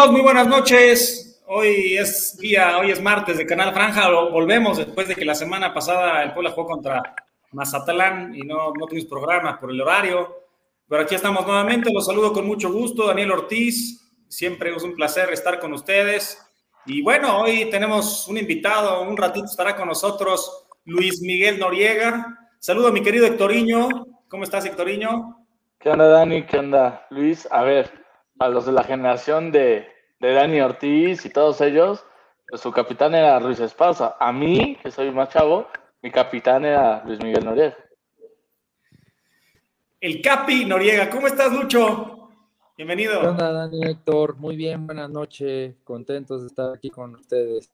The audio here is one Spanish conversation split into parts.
Amigos, muy buenas noches. Hoy es día, hoy es martes de Canal Franja. Volvemos después de que la semana pasada el Puebla jugó contra Mazatlán y no, no tuvimos programa por el horario. Pero aquí estamos nuevamente. Los saludo con mucho gusto. Daniel Ortiz. Siempre es un placer estar con ustedes. Y bueno, hoy tenemos un invitado. Un ratito estará con nosotros Luis Miguel Noriega. Saludo a mi querido Hectoriño. ¿Cómo estás, Hectoriño? ¿Qué onda, Dani? ¿Qué onda, Luis? A ver, a los de la generación de, de Dani Ortiz y todos ellos, pues su capitán era Luis Esparza. A mí, que soy más chavo, mi capitán era Luis Miguel Noriega. El Capi Noriega. ¿Cómo estás, Lucho? Bienvenido. ¿Qué onda, Dani Héctor? Muy bien, buenas noches. Contentos de estar aquí con ustedes.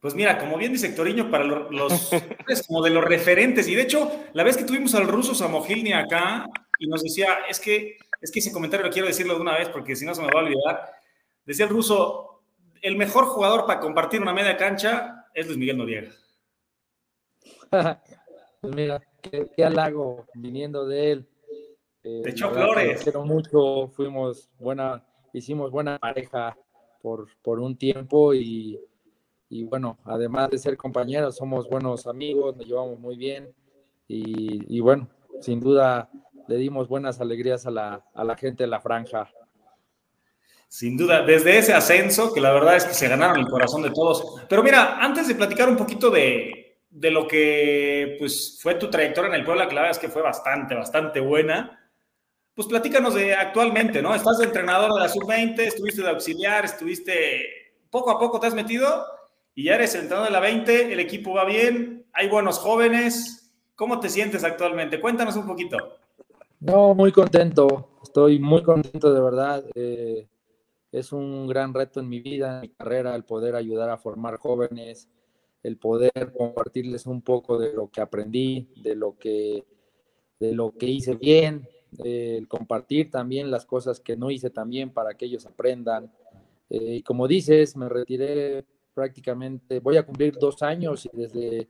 Pues mira, como bien dice Hectoriño, para los, como de los referentes, y de hecho, la vez que tuvimos al ruso Samogilni acá, y nos decía, es que es que ese comentario lo quiero decirlo de una vez porque si no se me va a olvidar. Decía el ruso, el mejor jugador para compartir una media cancha es Luis Miguel Noriega. pues mira, qué, halago viniendo de él. Eh, de hecho, flores. Quiero mucho, fuimos buena, hicimos buena pareja por, por un tiempo y, y bueno, además de ser compañeros, somos buenos amigos, nos llevamos muy bien y, y bueno, sin duda le dimos buenas alegrías a la, a la gente de la franja. Sin duda, desde ese ascenso, que la verdad es que se ganaron el corazón de todos. Pero mira, antes de platicar un poquito de, de lo que pues, fue tu trayectoria en el Puebla, que la verdad es que fue bastante, bastante buena, pues platícanos de actualmente, ¿no? Estás de entrenador de la sub-20, estuviste de auxiliar, estuviste, poco a poco te has metido y ya eres entrenador de la 20, el equipo va bien, hay buenos jóvenes. ¿Cómo te sientes actualmente? Cuéntanos un poquito. No, muy contento, estoy muy contento de verdad. Eh, es un gran reto en mi vida, en mi carrera, el poder ayudar a formar jóvenes, el poder compartirles un poco de lo que aprendí, de lo que, de lo que hice bien, el compartir también las cosas que no hice también para que ellos aprendan. Eh, y como dices, me retiré prácticamente, voy a cumplir dos años y desde,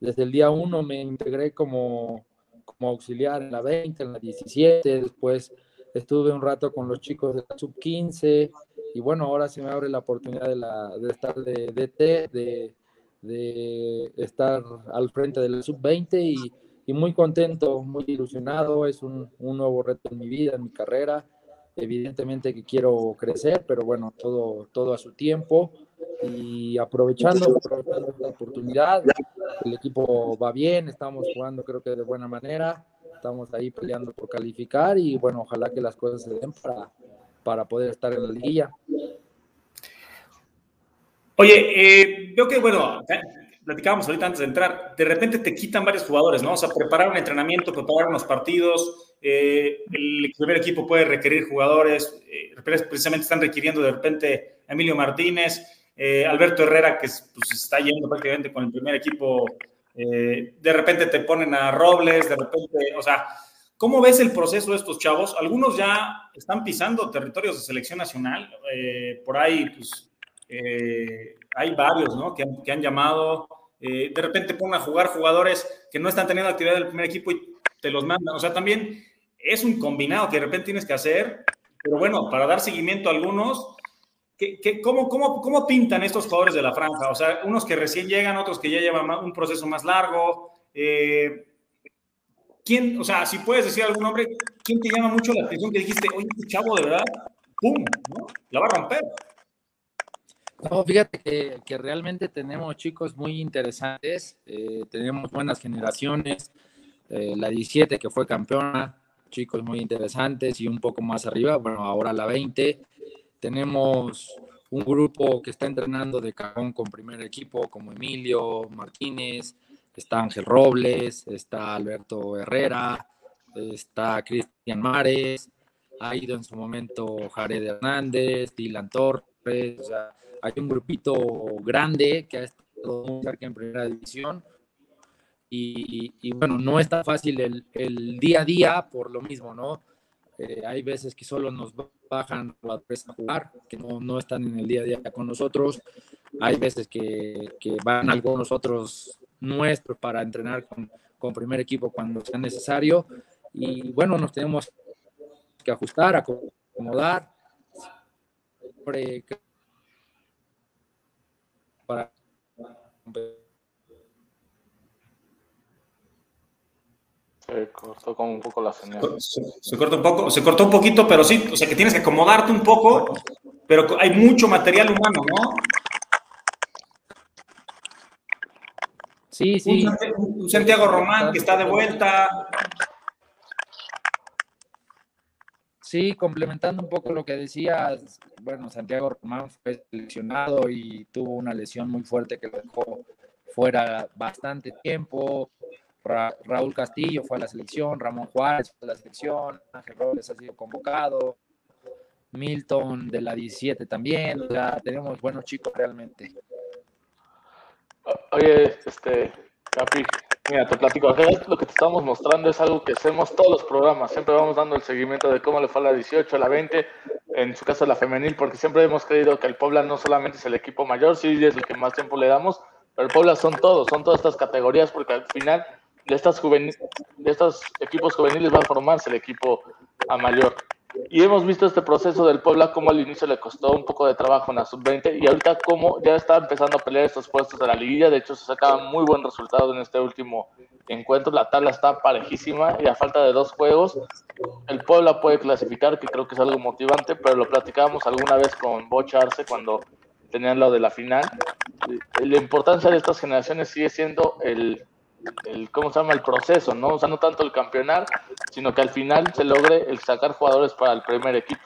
desde el día uno me integré como como auxiliar en la 20, en la 17, después estuve un rato con los chicos de la sub 15 y bueno, ahora se me abre la oportunidad de, la, de estar de DT, de, de, estar al frente de la sub 20 y, y, muy contento, muy ilusionado, es un, un, nuevo reto en mi vida, en mi carrera, evidentemente que quiero crecer, pero bueno, todo, todo a su tiempo y aprovechando, aprovechando la oportunidad, el equipo va bien, estamos jugando creo que de buena manera, estamos ahí peleando por calificar y bueno, ojalá que las cosas se den para, para poder estar en la liguilla. Oye, eh, veo que, bueno, platicábamos ahorita antes de entrar, de repente te quitan varios jugadores, ¿no? O sea, preparar un entrenamiento, preparar unos partidos, eh, el primer equipo puede requerir jugadores, eh, precisamente están requiriendo de repente a Emilio Martínez, eh, Alberto Herrera, que pues, está yendo prácticamente con el primer equipo, eh, de repente te ponen a Robles, de repente, o sea, ¿cómo ves el proceso de estos chavos? Algunos ya están pisando territorios de selección nacional, eh, por ahí, pues, hay varios, ¿no? Que que han llamado, de repente ponen a jugar jugadores que no están teniendo actividad del primer equipo y te los mandan, o sea, también es un combinado que de repente tienes que hacer, pero bueno, para dar seguimiento a algunos, cómo, cómo, cómo, pintan estos jugadores de la franja? O sea, unos que recién llegan, otros que ya llevan un proceso más largo. Eh, ¿Quién, o sea, si puedes decir algún nombre, quién te llama mucho la atención que dijiste, oye, este chavo de verdad, ¡pum! La va a romper. No, fíjate que, que realmente tenemos chicos muy interesantes, eh, tenemos buenas generaciones, eh, la 17 que fue campeona, chicos muy interesantes y un poco más arriba, bueno, ahora la 20, tenemos un grupo que está entrenando de cajón con primer equipo, como Emilio Martínez, está Ángel Robles, está Alberto Herrera, está Cristian Mares, ha ido en su momento Jared Hernández, Dylan Torres, o sea, hay un grupito grande que ha estado cerca en primera división. Y, bueno, no está fácil el, día a día por lo mismo, ¿no? Eh, hay veces que solo nos bajan a jugar, que no, no, están en el día a día con nosotros. Hay veces que, que van algunos otros nuestros para entrenar con, con, primer equipo cuando sea necesario. Y bueno, nos tenemos que ajustar, acomodar. siempre para se cortó como un poco la señal. Se, cortó un poco, se cortó un poquito, pero sí, o sea que tienes que acomodarte un poco, pero hay mucho material humano, ¿no? Sí, sí. Un, Santiago Román que está de vuelta. Sí, complementando un poco lo que decías, bueno, Santiago Román fue seleccionado y tuvo una lesión muy fuerte que lo dejó fuera bastante tiempo. Raúl Castillo fue a la selección, Ramón Juárez fue a la selección, Ángel Robles ha sido convocado, Milton de la 17 también, ya tenemos buenos chicos realmente. Oye, este, Capi, mira, te platico, lo que te estamos mostrando es algo que hacemos todos los programas, siempre vamos dando el seguimiento de cómo le fue a la 18, a la 20, en su caso la femenil, porque siempre hemos creído que el Puebla no solamente es el equipo mayor, sí es el que más tiempo le damos, pero el Puebla son todos, son todas estas categorías, porque al final de, estas juvenil, de estos equipos juveniles va a formarse el equipo a mayor. Y hemos visto este proceso del Puebla, como al inicio le costó un poco de trabajo en la sub-20 y ahorita como ya está empezando a pelear estos puestos de la liguilla. De hecho, se sacaba muy buen resultado en este último encuentro. La tabla está parejísima y a falta de dos juegos, el Puebla puede clasificar, que creo que es algo motivante, pero lo platicábamos alguna vez con Bocha Arce cuando tenían lo de la final. La importancia de estas generaciones sigue siendo el el, ¿cómo se llama? El proceso, ¿no? O sea, no tanto el campeonar, sino que al final se logre el sacar jugadores para el primer equipo.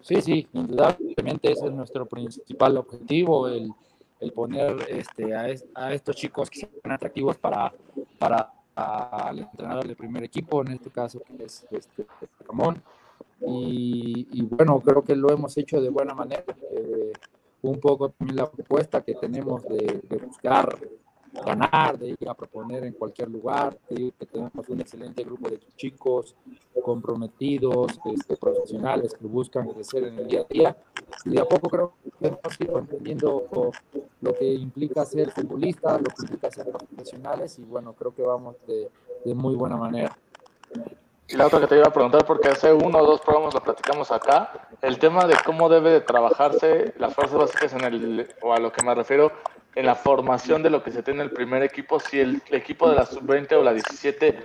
Sí, sí, indudablemente ese es nuestro principal objetivo, el, el poner este, a, a, estos chicos que sean atractivos para, para el entrenador del primer equipo, en este caso que es este, Ramón. Y, bueno, creo que lo hemos hecho de buena manera. Eh, un poco también la propuesta que tenemos de buscar ganar, de ir a proponer en cualquier lugar, que tenemos un excelente grupo de chicos comprometidos, este, profesionales que buscan crecer en el día a día. Y de a poco creo que hemos ido entendiendo lo que implica ser futbolista, lo que implica ser profesionales y bueno, creo que vamos de, de muy buena manera. Y la otra que te iba a preguntar, porque hace uno o dos programas lo platicamos acá, el tema de cómo debe de trabajarse las fuerzas básicas en el, o a lo que me refiero, en la formación de lo que se tiene en el primer equipo, si el, equipo de la sub-20 o la 17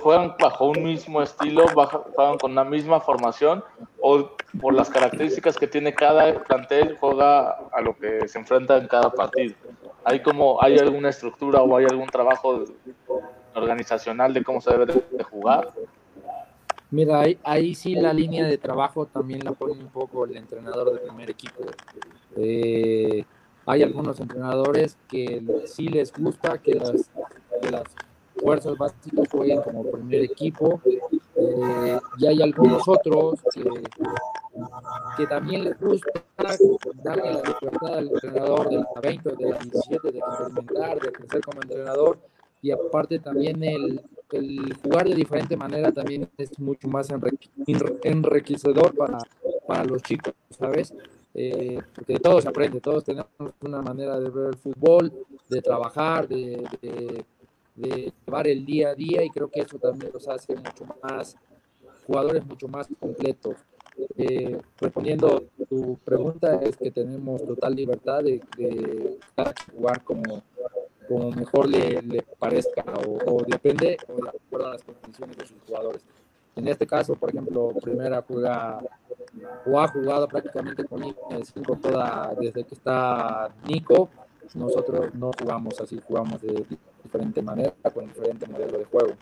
juegan bajo un mismo estilo, juegan con la misma formación, o por las características que tiene cada plantel, juega a lo que se enfrenta en cada partido. ¿Hay, como, hay alguna estructura o hay algún trabajo organizacional de cómo se debe de, jugar? Mira, ahí, ahí, sí la línea de trabajo también la pone un poco el entrenador del primer equipo. Eh, hay algunos entrenadores que sí les gusta que las, fuerzas básicas jueguen como primer equipo. Eh, y hay algunos otros que, también les gusta darle la libertad al entrenador de la 20 de la 17 de experimentar, de crecer como entrenador. Y aparte también el, el jugar de diferente manera también es mucho más enriquecedor para, para los chicos, ¿sabes? Eh, porque todos aprende, todos tenemos una manera de ver el fútbol, de trabajar, de, de, llevar el día a día y creo que eso también los hace mucho más, jugadores mucho más completos. Eh, respondiendo tu pregunta, es que tenemos total libertad de, jugar como, como mejor le, le parezca o, o, depende o de acuerdo a las condiciones de sus jugadores. En este caso, por ejemplo, Primera juega o ha jugado prácticamente con el 5 toda desde que está Nico. Nosotros no jugamos así, jugamos de diferente manera, con diferente modelo de juego.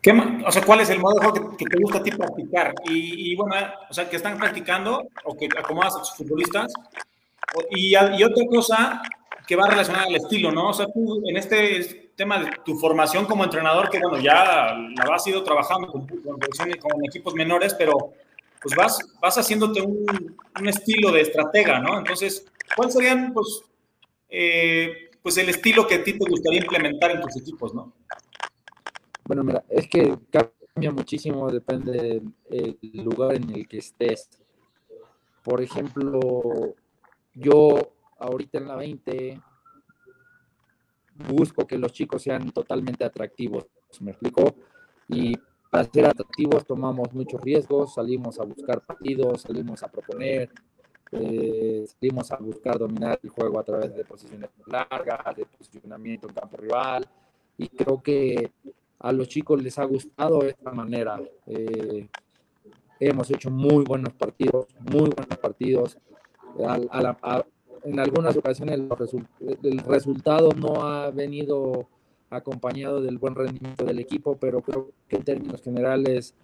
¿Qué, o sea, ¿cuál es el modelo que, que te gusta a ti practicar? Y, y, bueno, o sea, que están practicando o que acomodas a sus futbolistas. Y, y otra cosa que va relacionada al estilo, ¿no? O sea, tú en este tema de tu formación como entrenador, que bueno, ya la has ido trabajando con, con, equipos menores, pero pues vas, vas haciéndote un, estilo de estratega, ¿no? Entonces, ¿cuál serían, pues, eh, pues el estilo que a ti te gustaría implementar en tus equipos, ¿no? Bueno, mira, es que cambia muchísimo, depende del lugar en el que estés. Por ejemplo, yo ahorita en la 20 busco que los chicos sean totalmente atractivos, ¿me explico? Y para ser atractivos tomamos muchos riesgos, salimos a buscar partidos, salimos a proponer, eh, salimos a buscar dominar el juego a través de posiciones largas, de posicionamiento en campo rival, y creo que a los chicos les ha gustado esta manera. Eh, hemos hecho muy buenos partidos, muy buenos partidos. En algunas ocasiones el resultado no ha venido acompañado del buen rendimiento del equipo, pero creo que en términos generales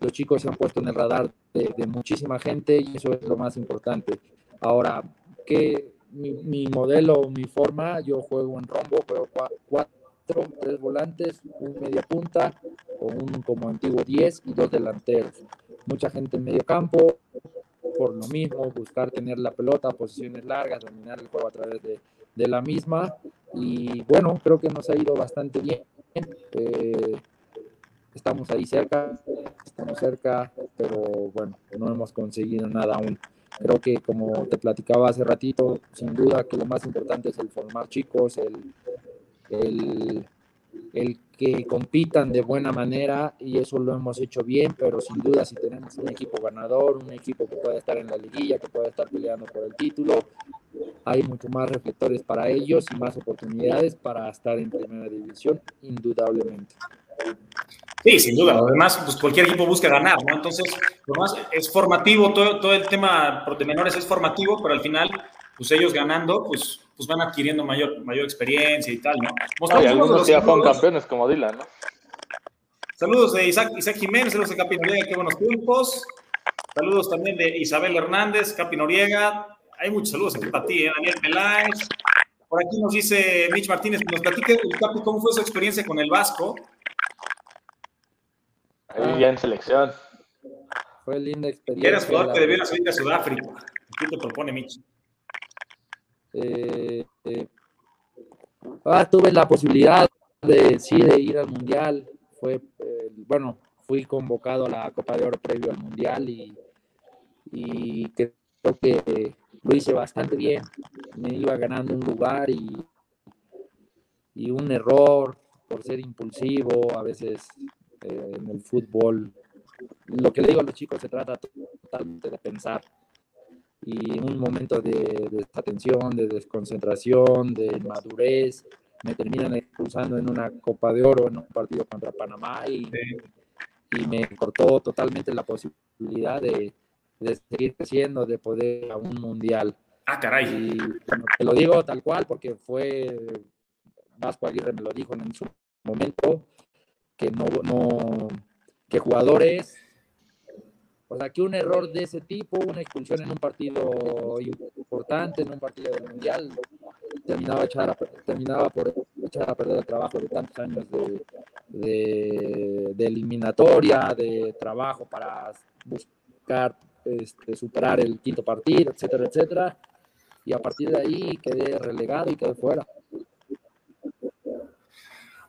los chicos se han puesto en el radar de, muchísima gente y eso es lo más importante. Ahora, que mi, modelo, mi forma, yo juego en rombo, juego cuatro, tres volantes, un media punta, con un como antiguo 10 y dos delanteros. Mucha gente en medio campo, por lo mismo, buscar tener la pelota, posiciones largas, dominar el juego a través de, de la misma. Y bueno, creo que nos ha ido bastante bien. Eh, estamos ahí cerca, estamos cerca, pero bueno, no hemos conseguido nada aún. Creo que como te platicaba hace ratito, sin duda que lo más importante es el formar chicos, el, el, el que compitan de buena manera y eso lo hemos hecho bien, pero sin duda si tenemos un equipo ganador, un equipo que pueda estar en la liguilla, que pueda estar peleando por el título, hay mucho más reflectores para ellos y más oportunidades para estar en primera división, indudablemente. Sí, sin duda. Además, pues cualquier equipo busca ganar, ¿no? Entonces, lo más es formativo, todo, todo el tema de menores es formativo, pero al final, pues ellos ganando, pues, pues van adquiriendo mayor, mayor experiencia y tal, ¿no? algunos ya fueron campeones como Dylan, ¿no? Saludos de Isaac, Isaac Jiménez, saludos de Capi Noriega, qué buenos tiempos. Saludos también de Isabel Hernández, Capi Noriega, hay muchos saludos aquí para ti, ¿eh? Daniel Peláez. Por aquí nos dice Mitch Martínez, nos platique, Capi, cómo fue su experiencia con el Vasco. Ahí ya en selección. Fue linda experiencia. Eras jugador que debió salir a Sudáfrica. ¿Qué te propone Mitch? Eh, eh, ah, tuve la posibilidad de, ir al Mundial. Fue, eh, bueno, fui convocado a la Copa de Oro previo al Mundial y, creo que lo hice bastante bien. Me iba ganando un lugar y, y un error por ser impulsivo, a veces en el fútbol. Lo que le digo a los chicos se trata totalmente de pensar. Y en un momento de, desatención, de desconcentración, de madurez, me terminan expulsando en una Copa de Oro, en un partido contra Panamá y, y me cortó totalmente la posibilidad de, de seguir creciendo, de poder a un mundial. Ah, caray. Y te lo digo tal cual porque fue Vasco Aguirre me lo dijo en su momento que no, no que jugadores o sea que un error de ese tipo, una expulsión en un partido importante, en un partido mundial, terminaba, echar terminaba por echar a perder el trabajo de tantos años de, de eliminatoria, de trabajo para buscar este, superar el quinto partido, etcétera, etcétera. Y a partir de ahí quedé relegado y quedé fuera.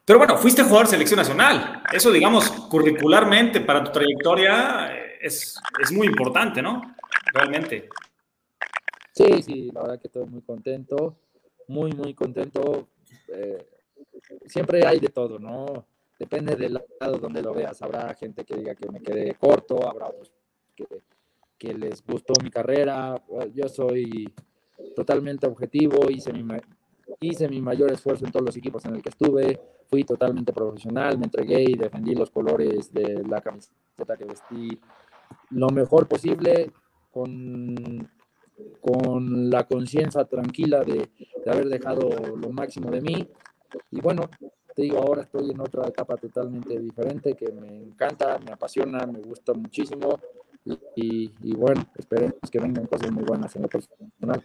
Pero bueno, fuiste jugador de selección nacional. Eso, digamos, curricularmente para tu trayectoria es, es muy importante, ¿no? Realmente. Sí, sí, la verdad que estoy muy contento, muy, muy contento. Eh, siempre hay de todo, ¿no? Depende del lado donde lo veas. Habrá gente que diga que me quedé corto, habrá otros que que les gustó mi carrera. Yo soy totalmente objetivo, hice mi, hice mi mayor esfuerzo en todos los equipos en el que estuve, fui totalmente profesional, me entregué y defendí los colores de la camiseta que vestí lo mejor posible, con, con la conciencia tranquila de, de haber dejado lo máximo de mí. Y bueno, te digo, ahora estoy en otra etapa totalmente diferente que me encanta, me apasiona, me gusta muchísimo y, bueno, esperemos que vengan cosas muy buenas en lo personal.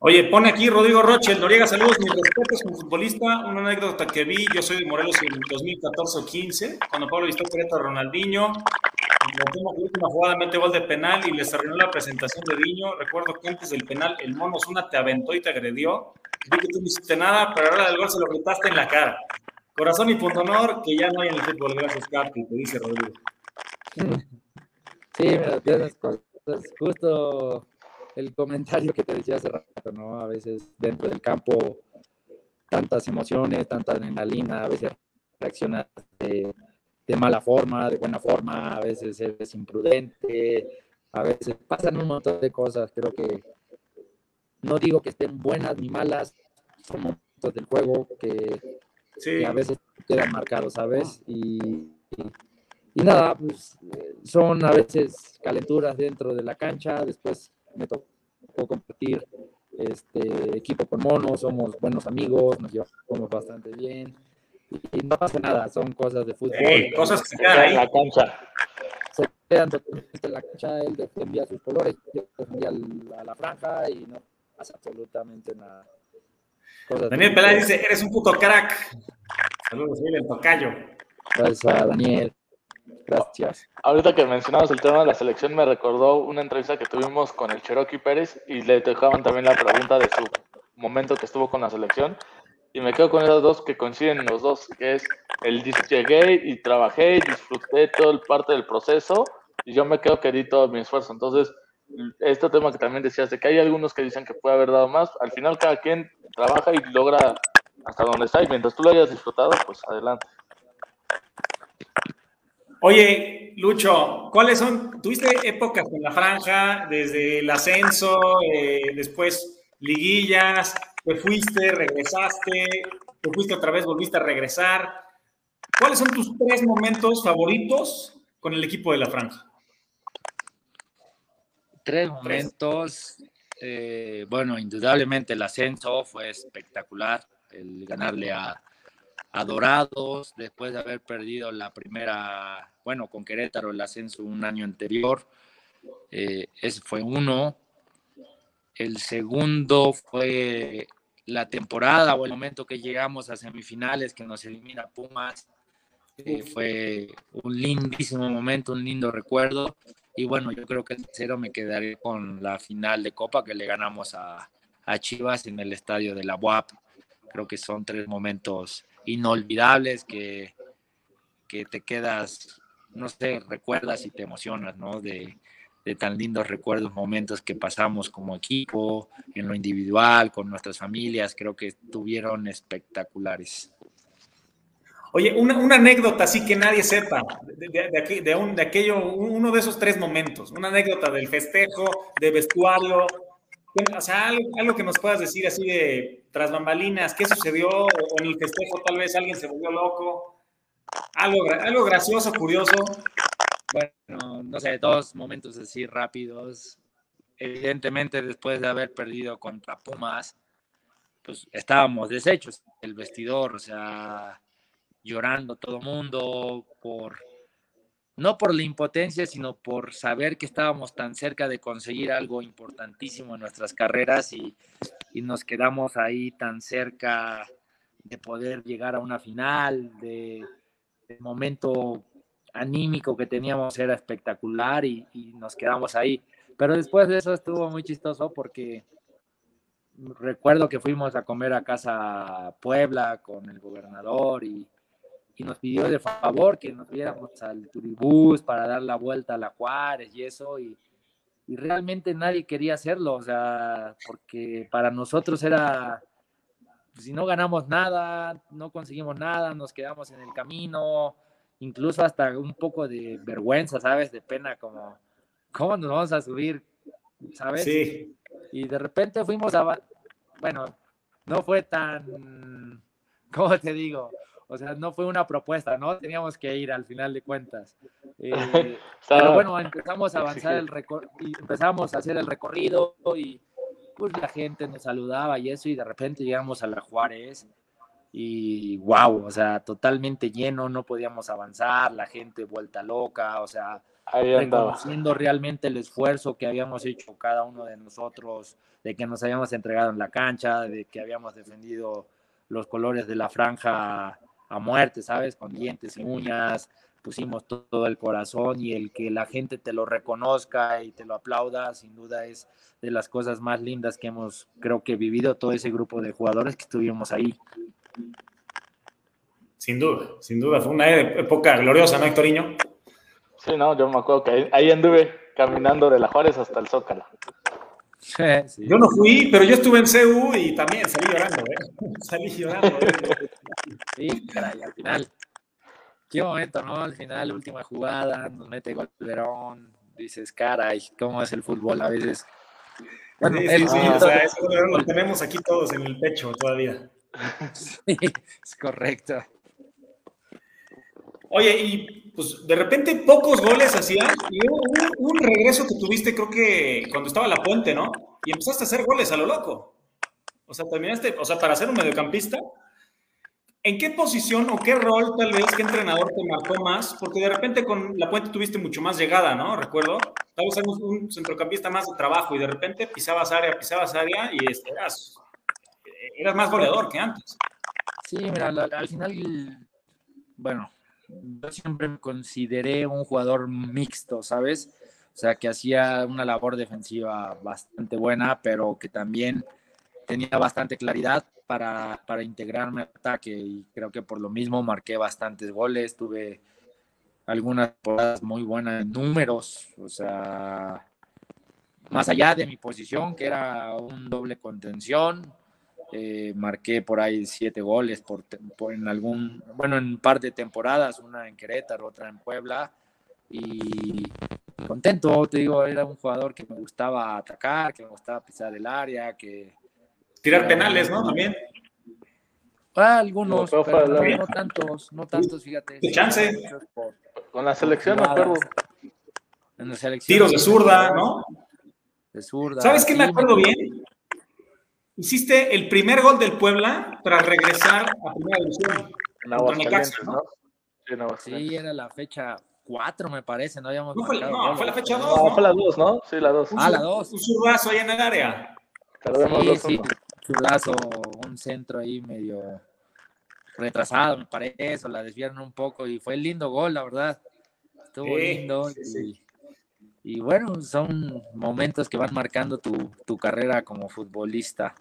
Oye, pone aquí Rodrigo Roche, el Noriega, saludos, mis respetos como futbolista. Una anécdota que vi, yo soy de Morelos en 2014 o 15, cuando Pablo vistó a Ronaldinho. La última jugada mete gol de penal y les arruinó la presentación de Diño. Recuerdo que antes del penal el Mono Zuna te aventó y te agredió. Vi que tú no hiciste nada, pero ahora del gol se lo gritaste en la cara. Corazón y punto honor, que ya no hay en el fútbol, gracias Capi, te dice Rodrigo. Sí, justo el comentario que te decía hace rato, ¿no? A veces dentro del campo, tantas emociones, tanta adrenalina, a veces reaccionas de, de mala forma, de buena forma, a veces eres imprudente, a veces pasan un montón de cosas. Creo que no digo que estén buenas ni malas, son momentos del juego que, a veces quedan marcados, ¿sabes? Y, y, nada, pues son a veces calenturas dentro de la cancha, después me tocó compartir este equipo con Mono, somos buenos amigos, nos llevamos bastante bien y no pasa nada, son cosas de fútbol. cosas que se quedan ahí. En la cancha. Se quedan totalmente en la cancha, él defendía sus colores, yo defendía a la franja y no pasa absolutamente nada. Daniel Peláez dice, eres un puto crack. Saludos, el tocayo. Gracias a Daniel. Gracias. Ahorita que mencionamos el tema de la selección, me recordó una entrevista que tuvimos con el Cherokee Pérez y le dejaban también la pregunta de su momento que estuvo con la selección. Y me quedo con esos dos que coinciden los dos, que es el llegué y trabajé y disfruté todo el parte del proceso y yo me quedo que di todo mi esfuerzo. Entonces, este tema que también decías, de que hay algunos que dicen que puede haber dado más, al final cada quien trabaja y logra hasta donde está y mientras tú lo hayas disfrutado, pues adelante. Oye, Lucho, ¿cuáles son? ¿Tuviste épocas en la franja, desde el ascenso, eh, después liguillas, te fuiste, regresaste, te fuiste otra vez, volviste a regresar? ¿Cuáles son tus tres momentos favoritos con el equipo de la franja? Tres momentos. Eh, bueno, indudablemente el ascenso fue espectacular, el ganarle a, a Dorados, después de haber perdido la primera, bueno, con Querétaro el ascenso un año anterior. Eh, ese fue uno. El segundo fue la temporada o el momento que llegamos a semifinales, que nos elimina Pumas. Fue un lindísimo momento, un lindo recuerdo. Y bueno, yo creo que el tercero me quedaré con la final de Copa que le ganamos a, a Chivas en el estadio de la UAP. Creo que son tres momentos inolvidables que, que te quedas, no sé, recuerdas y te emocionas, ¿no? De, de tan lindos recuerdos, momentos que pasamos como equipo, en lo individual, con nuestras familias, creo que estuvieron espectaculares. Oye, una, una anécdota así que nadie sepa de, de, un, de aquello, uno de esos tres momentos, una anécdota del festejo, de vestuario, o sea, algo, que nos puedas decir así de tras bambalinas, ¿qué sucedió? En el festejo tal vez alguien se volvió loco. Algo, algo gracioso, curioso. Bueno, no sé, dos momentos así rápidos. Evidentemente, después de haber perdido contra Pumas, pues estábamos deshechos. El vestidor, o sea, llorando todo mundo por no por la impotencia, sino por saber que estábamos tan cerca de conseguir algo importantísimo en nuestras carreras y, nos quedamos ahí tan cerca de poder llegar a una final, de, momento anímico que teníamos era espectacular y, nos quedamos ahí. Pero después de eso estuvo muy chistoso porque recuerdo que fuimos a comer a casa Puebla con el gobernador y, y nos pidió de favor que nos viéramos al turibús para dar la vuelta a la Juárez y eso, y, y, realmente nadie quería hacerlo, o sea, porque para nosotros era, pues, si no ganamos nada, no conseguimos nada, nos quedamos en el camino, incluso hasta un poco de vergüenza, ¿sabes? De pena, como, ¿cómo nos vamos a subir? ¿Sabes? Sí. Y de repente fuimos a, bueno, no fue tan, ¿cómo te digo? O sea, no fue una propuesta, ¿no? Teníamos que ir al final de cuentas. Eh, pero bueno, empezamos a avanzar el y empezamos a hacer el recorrido y pues la gente nos saludaba y eso y de repente llegamos a la Juárez y wow, o sea, totalmente lleno, no podíamos avanzar, la gente vuelta loca, o sea, reconociendo realmente el esfuerzo que habíamos hecho cada uno de nosotros, de que nos habíamos entregado en la cancha, de que habíamos defendido los colores de la franja a muerte, ¿sabes? Con dientes y uñas, pusimos todo el corazón y el que la gente te lo reconozca y te lo aplauda, sin duda es de las cosas más lindas que hemos, creo que, vivido todo ese grupo de jugadores que estuvimos ahí. Sin duda, sin duda, fue una época gloriosa, ¿no, Hectoriño? Sí, no, yo me acuerdo que ahí anduve caminando de la Juárez hasta el Zócalo. Yo no fui, pero yo estuve en CU y también salí llorando, ¿eh? Salí llorando. ¿eh? Sí, caray, al final. qué momento, ¿no? Al final, última jugada, nos mete gol Verón, dices, caray, ¿cómo es el fútbol a veces? Bueno, sí, sí, o sea, eso lo tenemos aquí todos en el pecho todavía. Sí, es correcto. Oye, y pues de repente pocos goles hacían y hubo un, un, regreso que tuviste, creo que cuando estaba la puente, ¿no? Y empezaste a hacer goles a lo loco. O sea, terminaste, o sea, para ser un mediocampista, ¿En qué posición o qué rol tal vez, qué entrenador te marcó más? Porque de repente con La Puente tuviste mucho más llegada, ¿no? Recuerdo. Tal vez un centrocampista más de trabajo y de repente pisabas área, pisabas área y este, eras, eras más goleador que antes. Sí, mira, al final, bueno, yo siempre me consideré un jugador mixto, ¿sabes? O sea, que hacía una labor defensiva bastante buena, pero que también tenía bastante claridad para, para integrarme al ataque y creo que por lo mismo marqué bastantes goles, tuve algunas temporadas muy buenas en números, o sea, más allá de mi posición, que era un doble contención, eh, marqué por ahí siete goles por, por, en algún, bueno, en un par de temporadas, una en Querétaro, otra en Puebla, y contento, te digo, era un jugador que me gustaba atacar, que me gustaba pisar el área, que Tirar penales, ¿no? También. Ah, algunos, pero no, tantos, no tantos, fíjate. chance. Con la selección, me acuerdo. En la selección. Tiros de zurda, ¿no? De zurda. ¿Sabes qué me acuerdo bien? Hiciste el primer gol del Puebla tras regresar a Primera División. En ¿no? Sí, no, sí, era la fecha 4, me parece, no habíamos No, fue, no, fue la fecha 2. No, ¿no? fue la 2, ¿no? Sí, la 2. Ah, la 2. Un zurdazo ahí en el área. Sí, sí, chulazo, un centro ahí medio retrasado, me parece, o la desviaron un poco y fue lindo gol, la verdad. Estuvo lindo. Y, y, bueno, son momentos que van marcando tu, tu carrera como futbolista.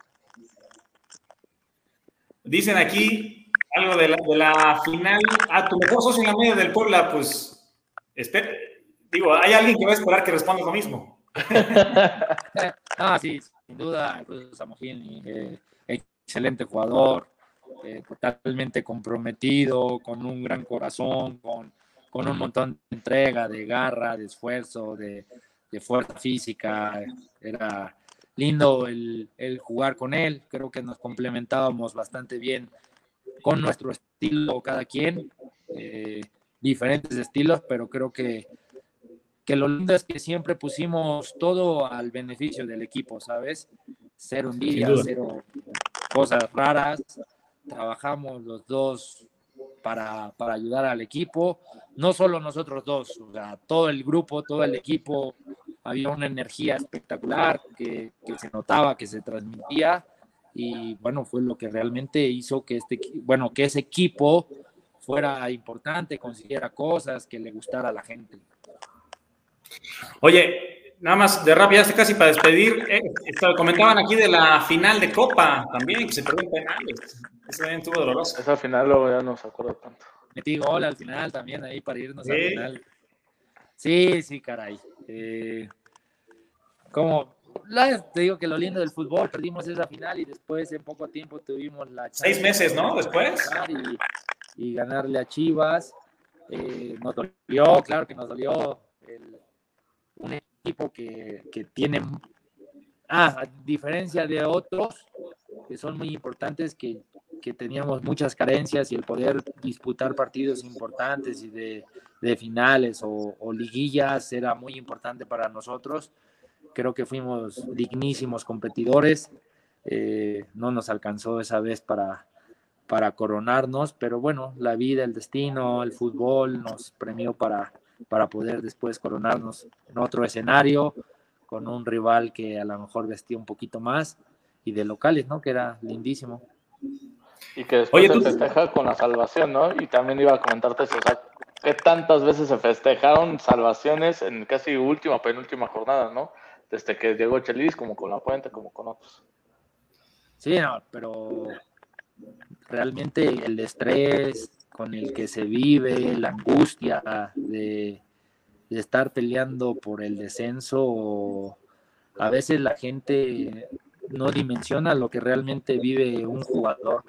Dicen aquí algo de la, final. Ah, tu mejor socio en la media del Puebla, pues, espera, digo, hay alguien que va a esperar que responda lo mismo. ah, sí, sin duda, Samojín, eh, excelente jugador, eh, totalmente comprometido, con un gran corazón, con, con, un montón de entrega, de garra, de esfuerzo, de, de fuerza física. Era lindo el, el, jugar con él, creo que nos complementábamos bastante bien con nuestro estilo cada quien, eh, diferentes estilos, pero creo que que lo lindo es que siempre pusimos todo al beneficio del equipo, ¿sabes? Cero envidia, cero cosas raras. Trabajamos los dos para, para, ayudar al equipo, no solo nosotros dos, o sea, todo el grupo, todo el equipo, había una energía espectacular que, que se notaba, que se transmitía y bueno, fue lo que realmente hizo que este, bueno, que ese equipo fuera importante, consiguiera cosas, que le gustara a la gente. Oye, nada más de rápido, ya casi para despedir. Eh, comentaban aquí de la final de Copa también, que se perdió en penales. Ese también estuvo doloroso. Esa final luego ya no se acuerdo tanto. Metí gol al final también ahí para irnos ¿Sí? al final. Sí, sí, caray. Eh, como la, te digo que lo lindo del fútbol, perdimos esa final y después en poco tiempo tuvimos la Seis meses, ¿no? Después. Y, y ganarle a Chivas. Eh, nos dolió, claro que nos dolió el, un equipo que, que tiene, ah, a diferencia de otros que son muy importantes, que, que teníamos muchas carencias y el poder disputar partidos importantes y de, de finales o, o, liguillas era muy importante para nosotros. Creo que fuimos dignísimos competidores. Eh, no nos alcanzó esa vez para, para coronarnos, pero bueno, la vida, el destino, el fútbol nos premió para, para poder después coronarnos en otro escenario con un rival que a lo mejor vestía un poquito más y de locales, ¿no? Que era lindísimo. Y que después Oye, se festeja con la salvación, ¿no? Y también iba a comentarte eso, o sea, que tantas veces se festejaron salvaciones en casi última, penúltima jornada, ¿no? Desde que llegó Chelis, como con la Puente, como con otros. Sí, pero realmente el estrés, con el que se vive, la angustia de, estar peleando por el descenso, a veces la gente no dimensiona lo que realmente vive un jugador,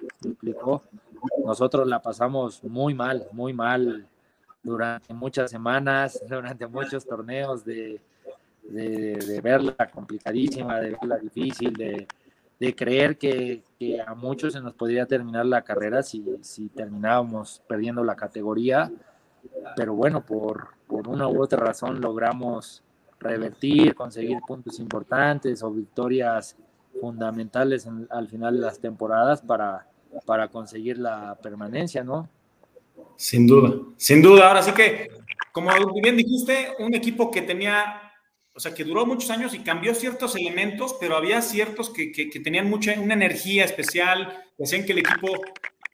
nosotros la pasamos muy mal, muy mal durante muchas semanas, durante muchos torneos de, de, verla complicadísima, de verla difícil, de, de creer que, que, a muchos se nos podría terminar la carrera si, si terminábamos perdiendo la categoría. Pero bueno, por, por una u otra razón logramos revertir, conseguir puntos importantes o victorias fundamentales al final de las temporadas para, para conseguir la permanencia, ¿no? Sin duda, sin duda. Ahora sí que, como bien dijiste, un equipo que tenía, o sea, que duró muchos años y cambió ciertos elementos, pero había ciertos que, que, tenían mucha, una energía especial, que hacían que el equipo,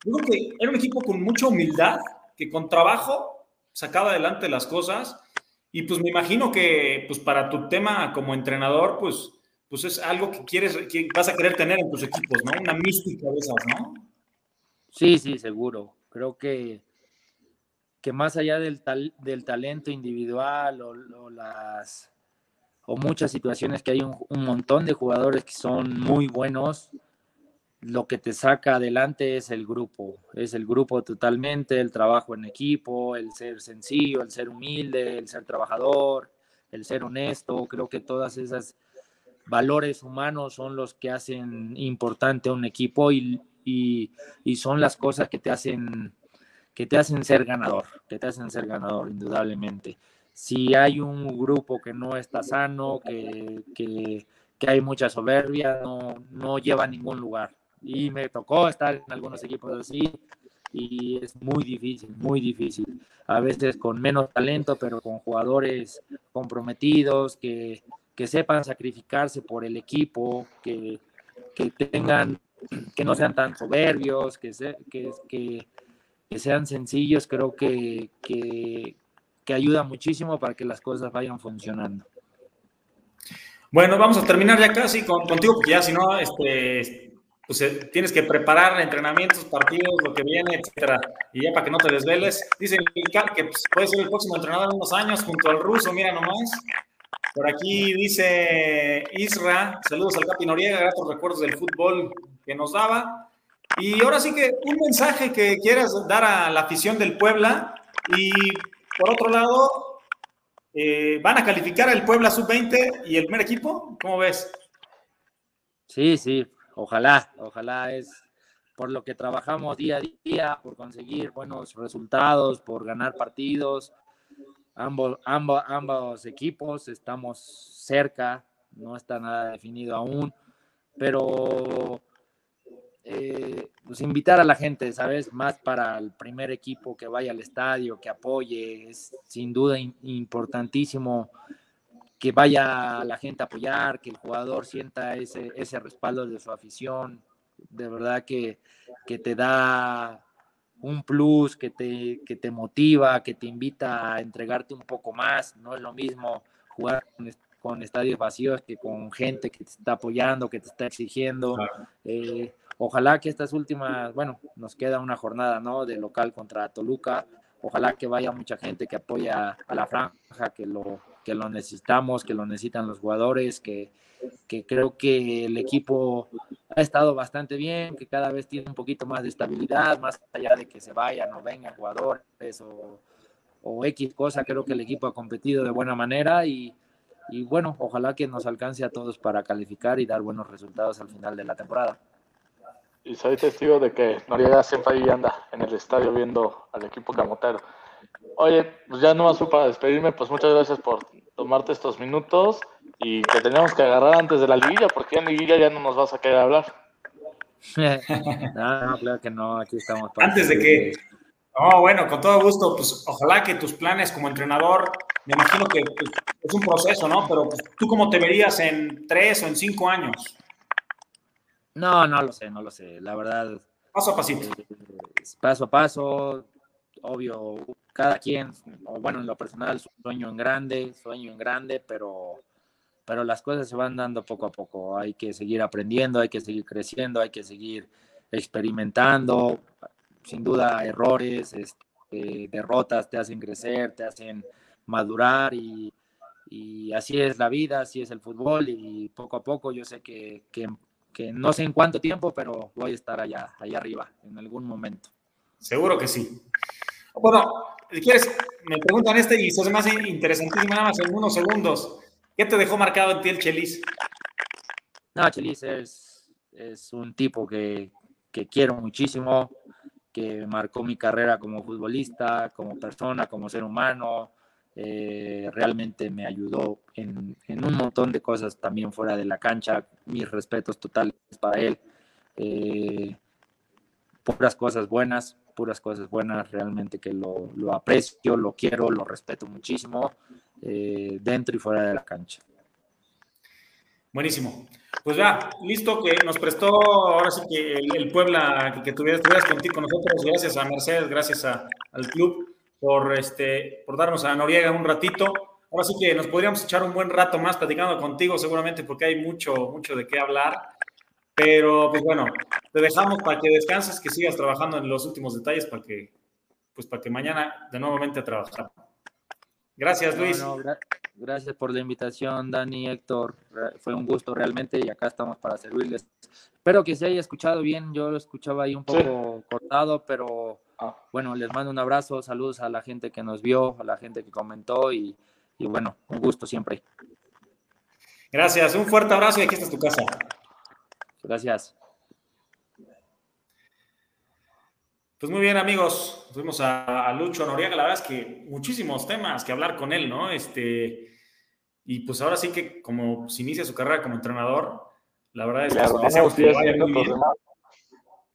digo que era un equipo con mucha humildad, que con trabajo sacaba adelante las cosas. Y pues me imagino que, pues para tu tema como entrenador, pues, pues es algo que quieres, que vas a querer tener en tus equipos, ¿no? Una mística de esas, ¿no? Sí, sí, seguro. Creo que, que más allá del, del talento individual o, las o muchas situaciones que hay un, montón de jugadores que son muy buenos, lo que te saca adelante es el grupo, es el grupo totalmente, el trabajo en equipo, el ser sencillo, el ser humilde, el ser trabajador, el ser honesto. Creo que todas esas valores humanos son los que hacen importante a un equipo y, y, son las cosas que te hacen que te hacen ser ganador, que te hacen ser ganador, indudablemente. Si hay un grupo que no está sano, que, que, hay mucha soberbia, no, no lleva a ningún lugar. Y me tocó estar en algunos equipos así y es muy difícil, muy difícil. A veces con menos talento, pero con jugadores comprometidos, que, que sepan sacrificarse por el equipo, que, que tengan que no sean tan soberbios, que, que, que, sean sencillos, creo que, que, ayuda muchísimo para que las cosas vayan funcionando. Bueno, vamos a terminar ya casi contigo, porque ya si no, este, pues eh, tienes que preparar entrenamientos, partidos, lo que viene, etcétera. Y ya para que no te desveles, dice que pues, puede ser el próximo entrenador en unos años junto al ruso, mira nomás. Por aquí dice Isra, saludos al Capi Noriega, gratos recuerdos del fútbol que nos daba. Y ahora sí que un mensaje que quieras dar a la afición del Puebla. Y por otro lado, eh, ¿van a calificar al Puebla sub-20 y el primer equipo? ¿Cómo ves? Sí, sí, ojalá, ojalá es por lo que trabajamos día a día, por conseguir buenos resultados, por ganar partidos, ambos, ambos, ambos equipos estamos cerca, no está nada definido aún, pero eh, pues invitar a la gente, ¿sabes? Más para el primer equipo que vaya al estadio, que apoye, es sin duda importantísimo que vaya la gente a apoyar, que el jugador sienta ese, ese respaldo de su afición, de verdad que, que te da un plus que te, que te motiva, que te invita a entregarte un poco más. No es lo mismo jugar con, estadios vacíos que con gente que te está apoyando, que te está exigiendo. Eh, ojalá que estas últimas, bueno, nos queda una jornada, ¿no? De local contra Toluca. Ojalá que vaya mucha gente que apoya a la franja, que lo, que lo necesitamos, que lo necesitan los jugadores, que, que creo que el equipo ha estado bastante bien, que cada vez tiene un poquito más de estabilidad, más allá de que se vayan o vengan jugadores o, o X cosa, creo que el equipo ha competido de buena manera y, y bueno, ojalá que nos alcance a todos para calificar y dar buenos resultados al final de la temporada. Y soy testigo de que Noriega siempre ahí anda en el estadio viendo al equipo camotero. Oye, pues ya no más para despedirme, pues muchas gracias por tomarte estos minutos y que teníamos que agarrar antes de la liguilla, porque en liguilla ya no nos vas a querer hablar. no, no, claro que no, aquí estamos. antes de que... No, bueno, con todo gusto, pues ojalá que tus planes como entrenador, me imagino que pues, es un proceso, ¿no? Pero pues, tú cómo te verías en tres o en cinco años. No, no lo sé, no lo sé. La verdad. Paso a pasito. Eh, paso a paso. Obvio, cada quien, o bueno, en lo personal, sueño en grande, sueño en grande, pero, pero las cosas se van dando poco a poco. Hay que seguir aprendiendo, hay que seguir creciendo, hay que seguir experimentando. Sin duda, errores, este, derrotas te hacen crecer, te hacen madurar y, y, así es la vida, así es el fútbol y poco a poco yo sé que, que, que no sé en cuánto tiempo, pero voy a estar allá, allá arriba en algún momento. Seguro que sí. Bueno, si quieres, me preguntan este y se hace más interesantísimo nada más en unos segundos. ¿Qué te dejó marcado en ti el Chelis? No, Chelis es, es un tipo que, que quiero muchísimo, que marcó mi carrera como futbolista, como persona, como ser humano. Eh, realmente me ayudó en, en, un montón de cosas también fuera de la cancha. Mis respetos totales para él. Eh, puras cosas buenas, puras cosas buenas, realmente que lo, lo aprecio, lo quiero, lo respeto muchísimo, eh, dentro y fuera de la cancha. Buenísimo. Pues ya, listo, que nos prestó ahora sí que el, Puebla, que, tuvieras, estuvieras contigo con nosotros, gracias a Mercedes, gracias al club por, este, por darnos a Noriega un ratito. Ahora sí que nos podríamos echar un buen rato más platicando contigo, seguramente, porque hay mucho, mucho de qué hablar. Pero, pues bueno, te dejamos para que descanses, que sigas trabajando en los últimos detalles para que, pues para que mañana de nuevamente a trabajar. Gracias, Luis. gracias por la invitación, Dani, Héctor. Fue un gusto realmente y acá estamos para servirles. Espero que se haya escuchado bien. Yo lo escuchaba ahí un poco cortado, pero. Bueno, les mando un abrazo. Saludos a la gente que nos vio, a la gente que comentó y, y bueno, un gusto siempre. Gracias, un fuerte abrazo y aquí está tu casa. Gracias. Pues muy bien, amigos. Fuimos a, Lucho Noriega. La verdad es que muchísimos temas que hablar con él, ¿no? Este, y pues ahora sí que, como se inicia su carrera como entrenador, la verdad es que,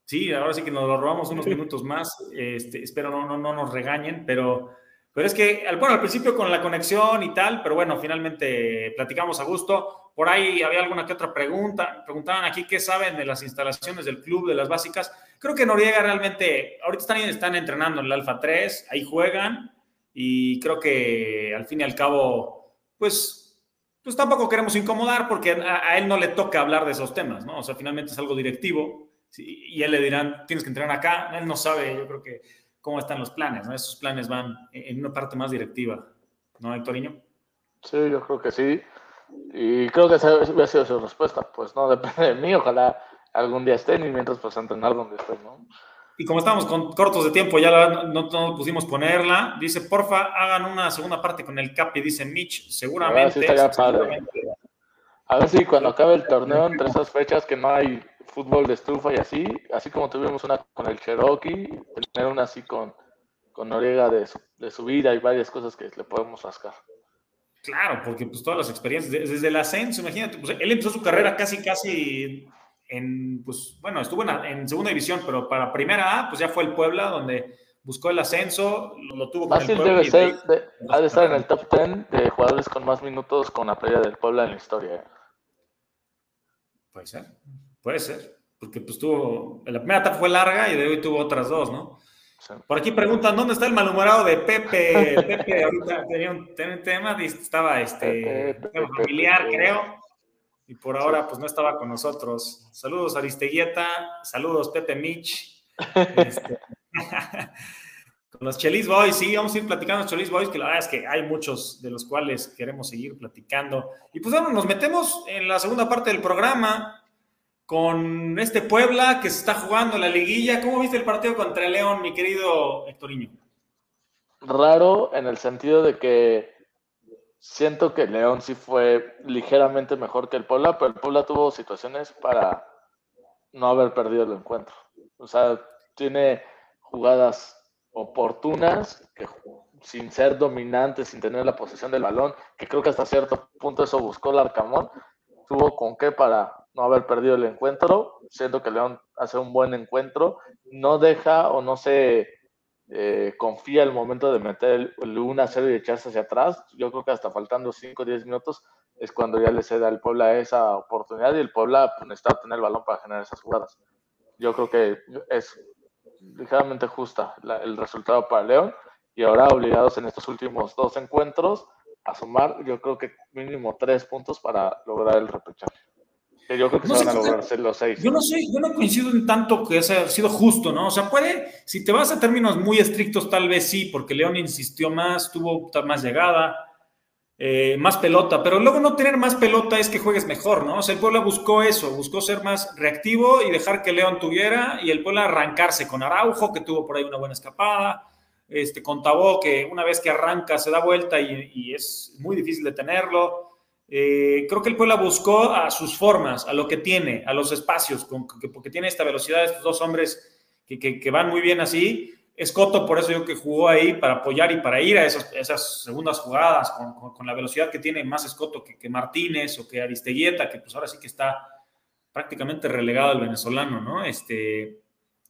Sí, ahora sí que nos lo robamos unos minutos más. Este, espero no, no, no nos regañen, pero pero es que, bueno, al principio con la conexión y tal, pero bueno, finalmente platicamos a gusto. Por ahí había alguna que otra pregunta. Preguntaban aquí qué saben de las instalaciones del club, de las básicas. Creo que Noriega realmente, ahorita están, están entrenando en el Alfa 3, ahí juegan y creo que al fin y al cabo, pues, pues tampoco queremos incomodar porque a, él no le toca hablar de esos temas, ¿no? O sea, finalmente es algo directivo y él le dirán, tienes que entrenar acá. Él no sabe, yo creo que cómo están los planes, ¿no? Esos planes van en una parte más directiva, ¿no, Héctoriño? Sí, yo creo que sí. Y creo que esa ha sido su respuesta. Pues no depende de mí, ojalá algún día estén y mientras pues entrenar donde estén, ¿no? Y como estamos con cortos de tiempo, ya no, no, pusimos ponerla. Dice, porfa, hagan una segunda parte con el Capi, dice Mitch. Seguramente. A ver si cuando acabe el torneo, entre esas fechas que no hay fútbol de estufa y así, así como tuvimos una con el Cherokee, tener una así con, con Noriega de su, de su vida y varias cosas que le podemos rascar. Claro, porque pues todas las experiencias, desde el ascenso, imagínate, pues él empezó su carrera casi, casi en, pues bueno, estuvo en, segunda división, pero para primera A, pues ya fue el Puebla, donde buscó el ascenso, lo, tuvo con el Puebla. debe ser, ha de estar en el top 10 de jugadores con más minutos con la playa del Puebla en la historia. ¿eh? Puede ser. Puede ser, porque pues tuvo, la primera etapa fue larga y de hoy tuvo otras dos, ¿no? Por aquí preguntan, ¿dónde está el malhumorado de Pepe? Pepe ahorita tenía un, tema, estaba este, familiar, creo, y por ahora pues no estaba con nosotros. Saludos Aristeguieta, saludos Pepe Mitch. Este, con los Chelis Boys, sí, vamos a ir platicando los Chelis Boys, que la verdad es que hay muchos de los cuales queremos seguir platicando. Y pues bueno, nos metemos en la segunda parte del programa con este Puebla que se está jugando la liguilla. ¿Cómo viste el partido contra el León, mi querido Hectorinho? Raro en el sentido de que siento que León sí fue ligeramente mejor que el Puebla, pero el Puebla tuvo situaciones para no haber perdido el encuentro. O sea, tiene jugadas oportunas que sin ser dominante, sin tener la posesión del balón, que creo que hasta cierto punto eso buscó el Arcamón, tuvo con qué para no haber perdido el encuentro. Siento que León hace un buen encuentro. No deja o no se eh, confía el momento de meter el 1 a 0 y echarse hacia atrás. Yo creo que hasta faltando 5 o 10 minutos es cuando ya le cede al Puebla esa oportunidad y el Puebla pues, necesita tener el balón para generar esas jugadas. Yo creo que es ligeramente justa el resultado para León y ahora obligados en estos últimos dos encuentros a sumar, yo creo que mínimo tres puntos para lograr el repechaje yo creo que no se van a lograr los seis. Yo no sé, yo no coincido en tanto que haya sido justo, ¿no? O sea, puede, si te vas a términos muy estrictos, tal vez sí, porque León insistió más, tuvo más llegada, eh, más pelota, pero luego no tener más pelota es que juegues mejor, ¿no? O sea, el Puebla buscó eso, buscó ser más reactivo y dejar que León tuviera y el Puebla arrancarse con Araujo, que tuvo por ahí una buena escapada, este, con Tabó, que una vez que arranca se da vuelta y, es muy difícil de tenerlo. Eh, creo que el Puebla buscó a sus formas, a lo que tiene, a los espacios, porque tiene esta velocidad, estos dos hombres que, que van muy bien así, Escoto, por eso yo que jugó ahí para apoyar y para ir a esas, esas segundas jugadas con, la velocidad que tiene más Escoto que, Martínez o que Aristeguieta, que pues ahora sí que está prácticamente relegado el venezolano, ¿no? Este,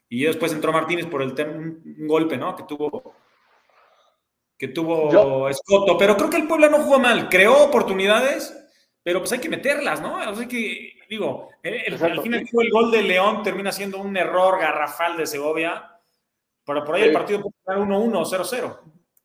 y después entró Martínez por el un, golpe, ¿no? Que tuvo que tuvo Escoto, pero creo que el Puebla no jugó mal, creó oportunidades, pero pues hay que meterlas, ¿no? O sea que, digo, el, al final el gol de León termina siendo un error garrafal de Segovia, pero por ahí el partido puede estar 1-1 0-0.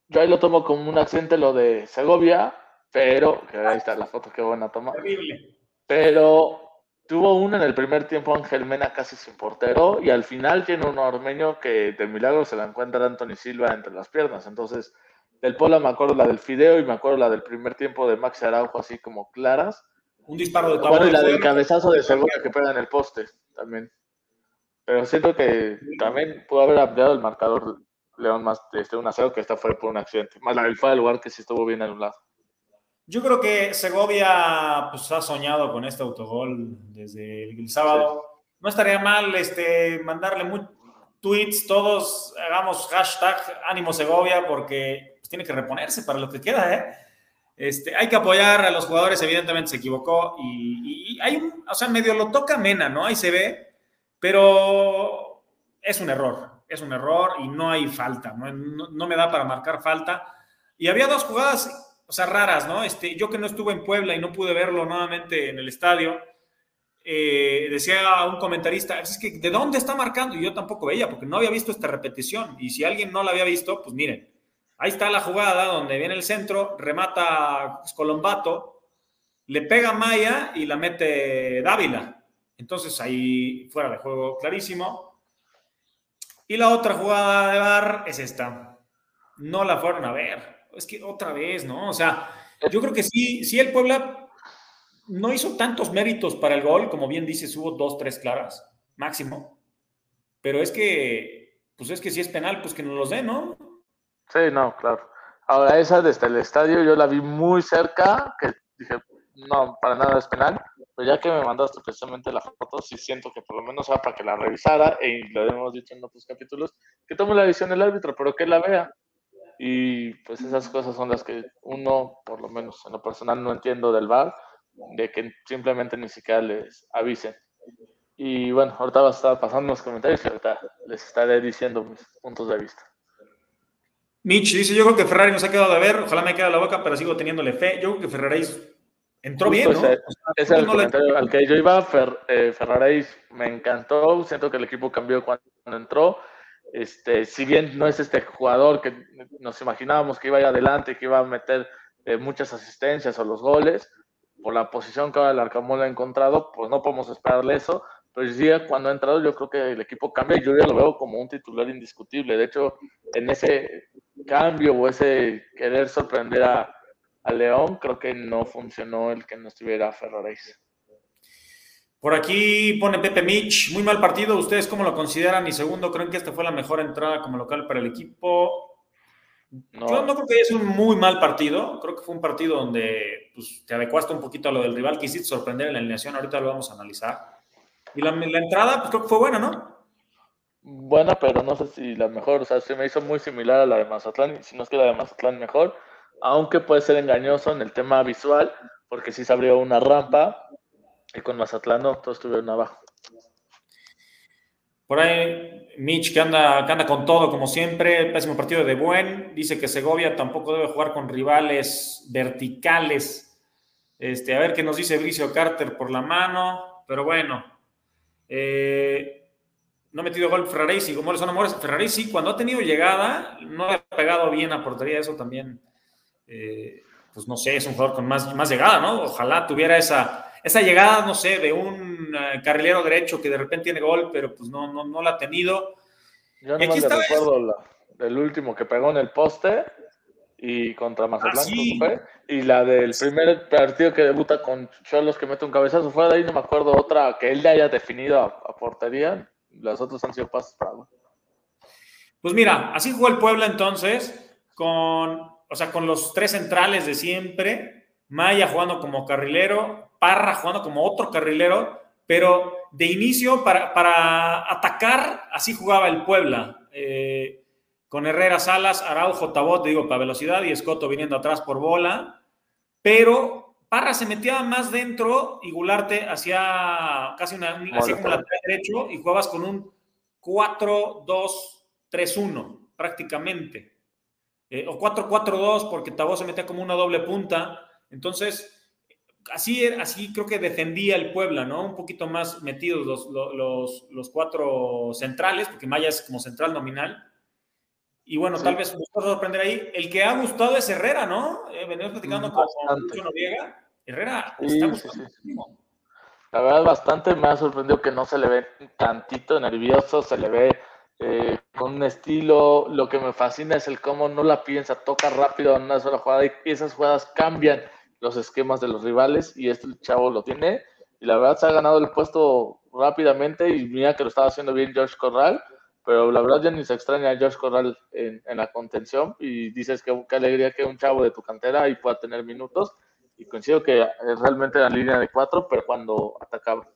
Yo ahí lo tomo como un accidente lo de Segovia, pero, que ahí está la foto, qué buena toma. Terrible. Pero tuvo uno en el primer tiempo Ángel Mena casi sin portero y al final tiene un ormeño que de milagro se la encuentra Anthony Silva entre las piernas. Entonces, del Pola me acuerdo la del Fideo y me acuerdo la del primer tiempo de Max Araujo así como claras. Un disparo de Bueno, y la del cabezazo de Segovia que pega en el poste también. Pero siento que también pudo haber ampliado el marcador León más de este 1-0 que esta fue por un accidente. Más la del del lugar que sí estuvo bien lado. Yo creo que Segovia pues, ha soñado con este autogol desde el, sábado. No estaría mal este, mandarle muy, tweets, todos hagamos hashtag ánimo Segovia porque tiene que reponerse para lo que queda. ¿eh? Este, hay que apoyar a los jugadores, evidentemente se equivocó y, y hay un, o sea, medio lo toca Mena, ¿no? Ahí se ve pero es un error, es un error y no hay falta, no, me da para marcar falta. Y había dos jugadas, o sea, raras, ¿no? Este, yo que no estuve en Puebla y no pude verlo nuevamente en el estadio, eh, decía un comentarista, es que ¿de dónde está marcando? Y yo tampoco veía, porque no había visto esta repetición. Y si alguien no la había visto, pues miren, ahí está la jugada donde viene el centro, remata Colombato, le pega Maya y la mete Dávila. Entonces ahí fuera de juego clarísimo. Y la otra jugada de bar es esta. No la fueron a ver. Es que otra vez, ¿no? O sea, yo creo que sí, sí el Puebla no hizo tantos méritos para el gol, como bien dices, hubo dos, tres claras, máximo. Pero es que, pues es que si es penal, pues que nos los den, ¿no? Sí, no, claro. Ahora esa desde el estadio yo la vi muy cerca, que dije, no, para nada es penal. Pero ya que me mandaste precisamente la foto, sí siento que por lo menos sea para que la revisara, y lo hemos dicho en otros capítulos, que tome la visión del árbitro, pero que la vea. Y pues esas cosas son las que uno, por lo menos en lo personal, no entiendo del VAR, de que simplemente ni siquiera les avisen. Y bueno, ahorita va a estar pasando los comentarios y ahorita les estaré diciendo mis puntos de vista. Mitch dice, yo creo que Ferrari nos ha quedado de ver, ojalá me quede la boca, pero sigo teniéndole fe. Yo creo que Ferrari Entró bien, ¿no? Ese, es el comentario al que yo iba. Fer, eh, Ferrari me encantó. Siento que el equipo cambió cuando entró. Este, si bien no es este jugador que nos imaginábamos que iba a ir adelante, que iba a meter eh, muchas asistencias o los goles, por la posición que ahora el Arcamón ha encontrado, pues no podemos esperarle eso. Pero sí, cuando ha entrado, yo creo que el equipo cambia y yo ya lo veo como un titular indiscutible. De hecho, en ese cambio o ese querer sorprender a, a León, creo que no funcionó el que no estuviera Ferraréis. Por aquí pone Pepe Mitch, muy mal partido. ¿Ustedes cómo lo consideran? Y segundo, ¿creen que esta fue la mejor entrada como local para el equipo? No. Yo no creo que es un muy mal partido. Creo que fue un partido donde pues, te adecuaste un poquito a lo del rival. Quisiste sorprender en la alineación. Ahorita lo vamos a analizar. Y la, entrada, pues creo que fue buena, ¿no? Buena, pero no sé si la mejor. O sea, se me hizo muy similar a la de Mazatlán. Si no es que la de Mazatlán mejor aunque puede ser engañoso en el tema visual, porque sí se abrió una rampa y con Mazatlán no, todos estuvieron abajo. Por ahí, Mitch, que anda, que anda con todo, como siempre, pésimo partido de Buen, dice que Segovia tampoco debe jugar con rivales verticales. Este, a ver qué nos dice Bricio Carter por la mano, pero bueno. Eh, no ha metido gol Ferrari, y como son amores, Ferrari sí, cuando ha tenido llegada, no ha pegado bien a portería, eso también eh, pues no sé, es un jugador con más, más llegada, ¿no? Ojalá tuviera esa, esa llegada, no sé, de un uh, carrilero derecho que de repente tiene gol, pero pues no, no, no la ha tenido. Yo no me recuerdo el último que pegó en el poste y contra Mazatlán, ah, y la del primer partido que debuta con Cholos que mete un cabezazo, fuera de ahí no me acuerdo otra que él ya haya definido a, portería, las otras han sido pasos para Pues mira, así jugó el Puebla entonces, con, o sea, con los tres centrales de siempre, Maya jugando como carrilero, Parra jugando como otro carrilero, pero de inicio para, para atacar, así jugaba el Puebla. Eh, con Herrera Salas, Araujo, Tabot, digo, para velocidad y Escoto viniendo atrás por bola, pero Parra se metía más dentro y Gularte hacía casi una, como lateral derecho y jugabas con un 4-2-3-1 prácticamente, eh, o 4-4-2 porque Tabot se metía como una doble punta, entonces así, así creo que defendía el Puebla, ¿no? Un poquito más metidos los, los, los cuatro centrales, porque Maya es como central nominal y bueno, tal vez nos pueda sorprender ahí. El que ha gustado es Herrera, ¿no? Eh, venimos platicando con Lucho Noriega. Herrera está La verdad, bastante me ha sorprendido que no se le ve tantito nervioso, se le ve eh, con un estilo. Lo que me fascina es el cómo no la piensa, toca rápido en una sola jugada y esas jugadas cambian los esquemas de los rivales y este chavo lo tiene. Y la verdad se ha ganado el puesto rápidamente y mira que lo estaba haciendo bien George Corral pero la verdad ya ni se extraña a Josh Corral en, la contención y dices que qué alegría que un chavo de tu cantera y pueda tener minutos y coincido que es realmente la línea de cuatro, pero cuando atacaba.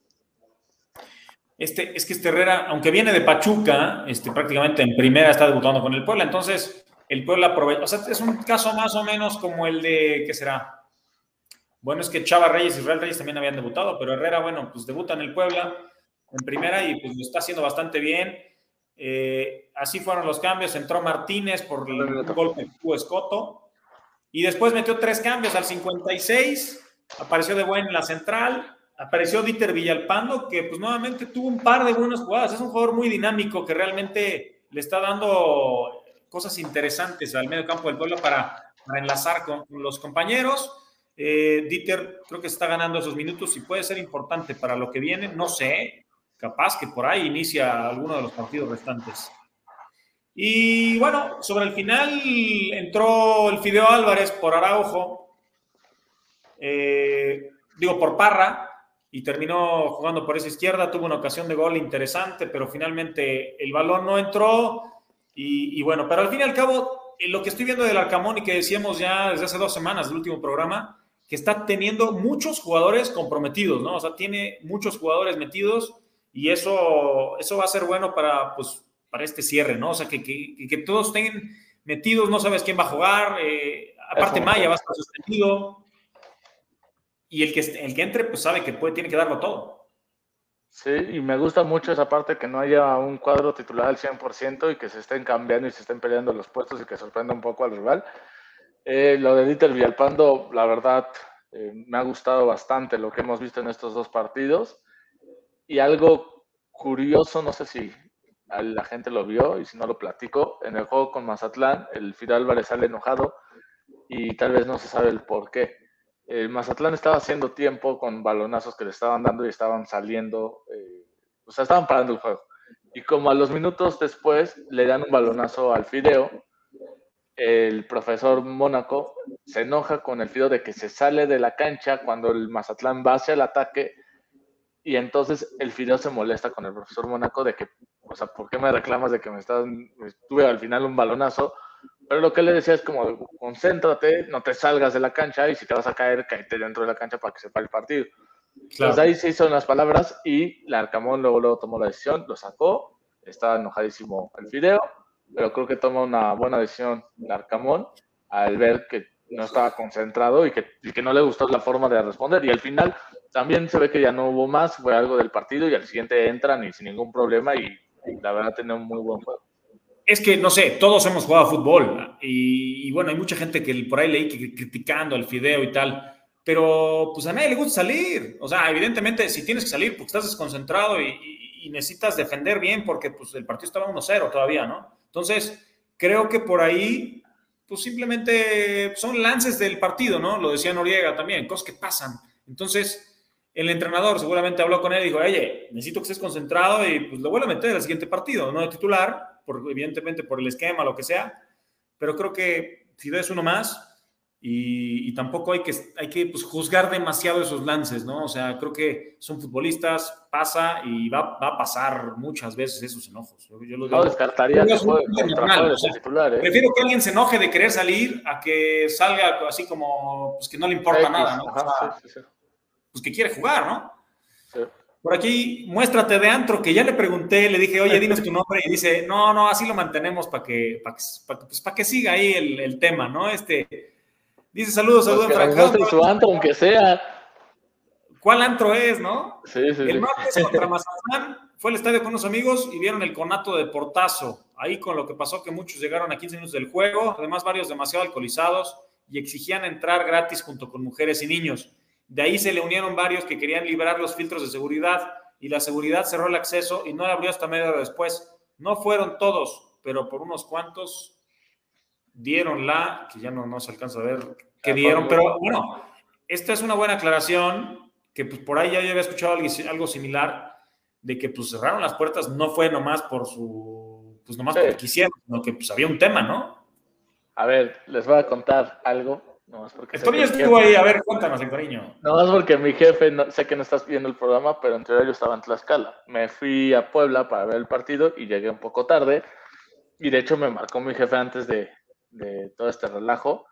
Este, es que este Herrera, aunque viene de Pachuca, este, prácticamente en primera está debutando con el Puebla, entonces el Puebla aprovecha, o sea, es un caso más o menos como el de, ¿qué será? Bueno, es que Chava Reyes y Israel Reyes también habían debutado, pero Herrera, bueno, pues debuta en el Puebla en primera y pues lo está haciendo bastante bien eh, así fueron los cambios. Entró Martínez por el golpe de Escoto. Y después metió tres cambios al 56. Apareció de buen en la central. Apareció Dieter Villalpando, que pues nuevamente tuvo un par de buenas jugadas. Es un jugador muy dinámico que realmente le está dando cosas interesantes al medio campo del pueblo para, enlazar con, los compañeros. Eh, Dieter creo que está ganando esos minutos y puede ser importante para lo que viene. No sé, capaz que por ahí inicia alguno de los partidos restantes. Y bueno, sobre el final entró el Fideo Álvarez por Araujo, eh, digo por Parra, y terminó jugando por esa izquierda, tuvo una ocasión de gol interesante, pero finalmente el balón no entró. Y, bueno, pero al fin y al cabo, eh, lo que estoy viendo del Arcamón y que decíamos ya desde hace dos semanas del último programa, que está teniendo muchos jugadores comprometidos, ¿no? O sea, tiene muchos jugadores metidos y eso, eso va a ser bueno para, pues, para este cierre, ¿no? O sea, que, que, todos estén metidos, no sabes quién va a jugar, eh, aparte Maya va a estar suspendido, y el que, el que entre, pues sabe que puede, tiene que darlo todo. Sí, y me gusta mucho esa parte que no haya un cuadro titular al 100% y que se estén cambiando y se estén peleando los puestos y que sorprenda un poco al rival. Eh, lo de Dieter Villalpando, la verdad, eh, me ha gustado bastante lo que hemos visto en estos dos partidos. Y algo curioso, no sé si la gente lo vio y si no lo platico, en el juego con Mazatlán, el Fidel Álvarez sale enojado y tal vez no se sabe el por qué. El Mazatlán estaba haciendo tiempo con balonazos que le estaban dando y estaban saliendo, eh, o sea, estaban parando el juego. Y como a los minutos después le dan un balonazo al Fideo, el profesor Mónaco se enoja con el Fideo de que se sale de la cancha cuando el Mazatlán va hacia el ataque y entonces el Fideo se molesta con el profesor Mónaco de que, o sea, ¿por qué me reclamas de que me estás, tuve al final un balonazo? Pero lo que le decía es como, concéntrate, no te salgas de la cancha y si te vas a caer, caíte dentro de la cancha para que sepa el partido. Entonces ahí se hizo las palabras y el Arcamón luego, luego tomó la decisión, lo sacó, estaba enojadísimo el Fideo, pero creo que toma una buena decisión el Arcamón al ver que no estaba concentrado y que, y que no le gustó la forma de responder. Y al final también se ve que ya no hubo más, fue algo del partido y al siguiente entran y sin ningún problema y, la verdad tiene un muy buen juego. Es que, no sé, todos hemos jugado fútbol y, bueno, hay mucha gente que por ahí leí que criticando al fideo y tal, pero pues a nadie le gusta salir. O sea, evidentemente si tienes que salir porque estás desconcentrado y, necesitas defender bien porque pues el partido estaba 1-0 todavía, ¿no? Entonces, creo que por ahí pues simplemente son lances del partido, ¿no? Lo decía Noriega también, cosas que pasan. Entonces, el entrenador seguramente habló con él y dijo, oye, necesito que estés concentrado y pues lo vuelvo a meter al siguiente partido, no de titular, por, evidentemente por el esquema, lo que sea, pero creo que Fideo es uno más y, tampoco hay que, hay que pues, juzgar demasiado esos lances, ¿no? O sea, creo que son futbolistas, pasa y va, a pasar muchas veces esos enojos. Yo, lo no descartaría que titular, ¿eh? Prefiero que alguien se enoje de querer salir a que salga así como pues, que no le importa nada, ¿no? Pues que quiere jugar, ¿no? Por aquí, muéstrate de antro, que ya le pregunté, le dije, oye, dinos tu nombre, y dice, no, no, así lo mantenemos para que, para que, pues, que siga ahí el, el tema, ¿no? Este, Dice saludos, saludos, pues Frank. su antro, aunque sea. ¿Cuál antro es, no? Sí, sí. El martes contra Mazatlán fue al estadio con unos amigos y vieron el conato de portazo. Ahí con lo que pasó que muchos llegaron a 15 minutos del juego, además varios demasiado alcoholizados y exigían entrar gratis junto con mujeres y niños. De ahí se le unieron varios que querían liberar los filtros de seguridad y la seguridad cerró el acceso y no la abrió hasta media hora después. No fueron todos, pero por unos cuantos dieron la, que ya no, no se alcanza a ver que dieron, pero bueno, esta es una buena aclaración, que pues por ahí ya yo había escuchado algo, similar, de que pues cerraron las puertas, no fue nomás por su, pues nomás porque quisieron, sino que pues había un tema, ¿no? A ver, les voy a contar algo. Nomás porque Antonio estuvo ahí, a ver, cuéntanos, cariño. No más porque mi jefe, sé que no estás viendo el programa, pero en teoría yo estaba en Tlaxcala. Me fui a Puebla para ver el partido y llegué un poco tarde. Y de hecho me marcó mi jefe antes de, de todo este relajo.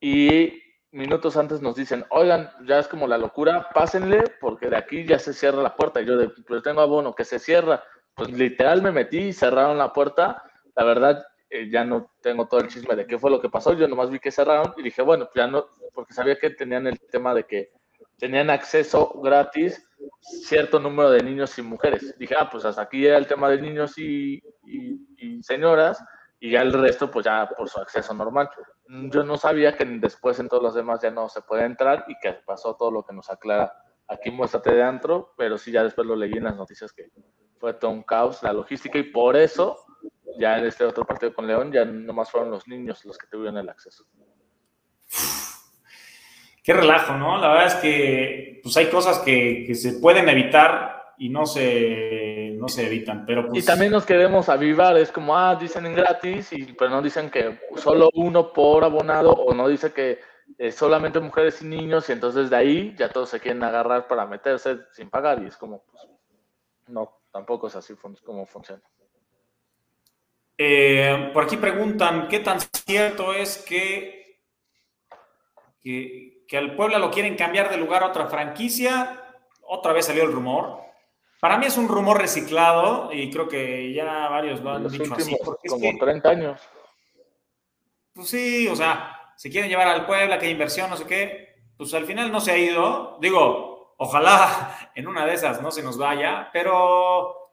Y minutos antes nos dicen, oigan, ya es como la locura, pásenle porque de aquí ya se cierra la puerta. Y yo de, tengo abono que se cierra. Pues literal me metí y cerraron la puerta. La verdad, eh, ya no tengo todo el chisme de qué fue lo que pasó. Yo nomás vi que cerraron y dije, bueno, ya no, porque sabía que tenían el tema de que tenían acceso gratis cierto número de niños y mujeres. Dije, ah, pues hasta aquí era el tema de niños y, señoras y ya el resto pues ya por su acceso normal. Yo no sabía que después en todos los demás ya no se puede entrar y que pasó todo lo que nos aclara aquí muéstrate de antro, pero sí ya después lo leí en las noticias que fue todo un caos la logística y por eso ya en este otro partido con León ya nomás fueron los niños los que tuvieron el acceso. Qué relajo, ¿no? La verdad es que pues hay cosas que, que se pueden evitar y no se no se evitan, pero Y pues también nos queremos avivar, es como, ah, dicen en gratis, y, pero no dicen que solo uno por abonado, o no dice que solamente mujeres y niños, y entonces de ahí ya todos se quieren agarrar para meterse sin pagar, y es como, pues, no, tampoco es así como funciona. Eh, por aquí preguntan, ¿qué tan cierto es que, que, que al Puebla lo quieren cambiar de lugar a otra franquicia? Otra vez salió el rumor. Para mí es un rumor reciclado y creo que ya varios lo han dicho así. como 30 años. Pues sí, o sea, se quieren llevar al Puebla, que hay inversión, no sé qué. Pues al final no se ha ido. Digo, ojalá en una de esas no se nos vaya, pero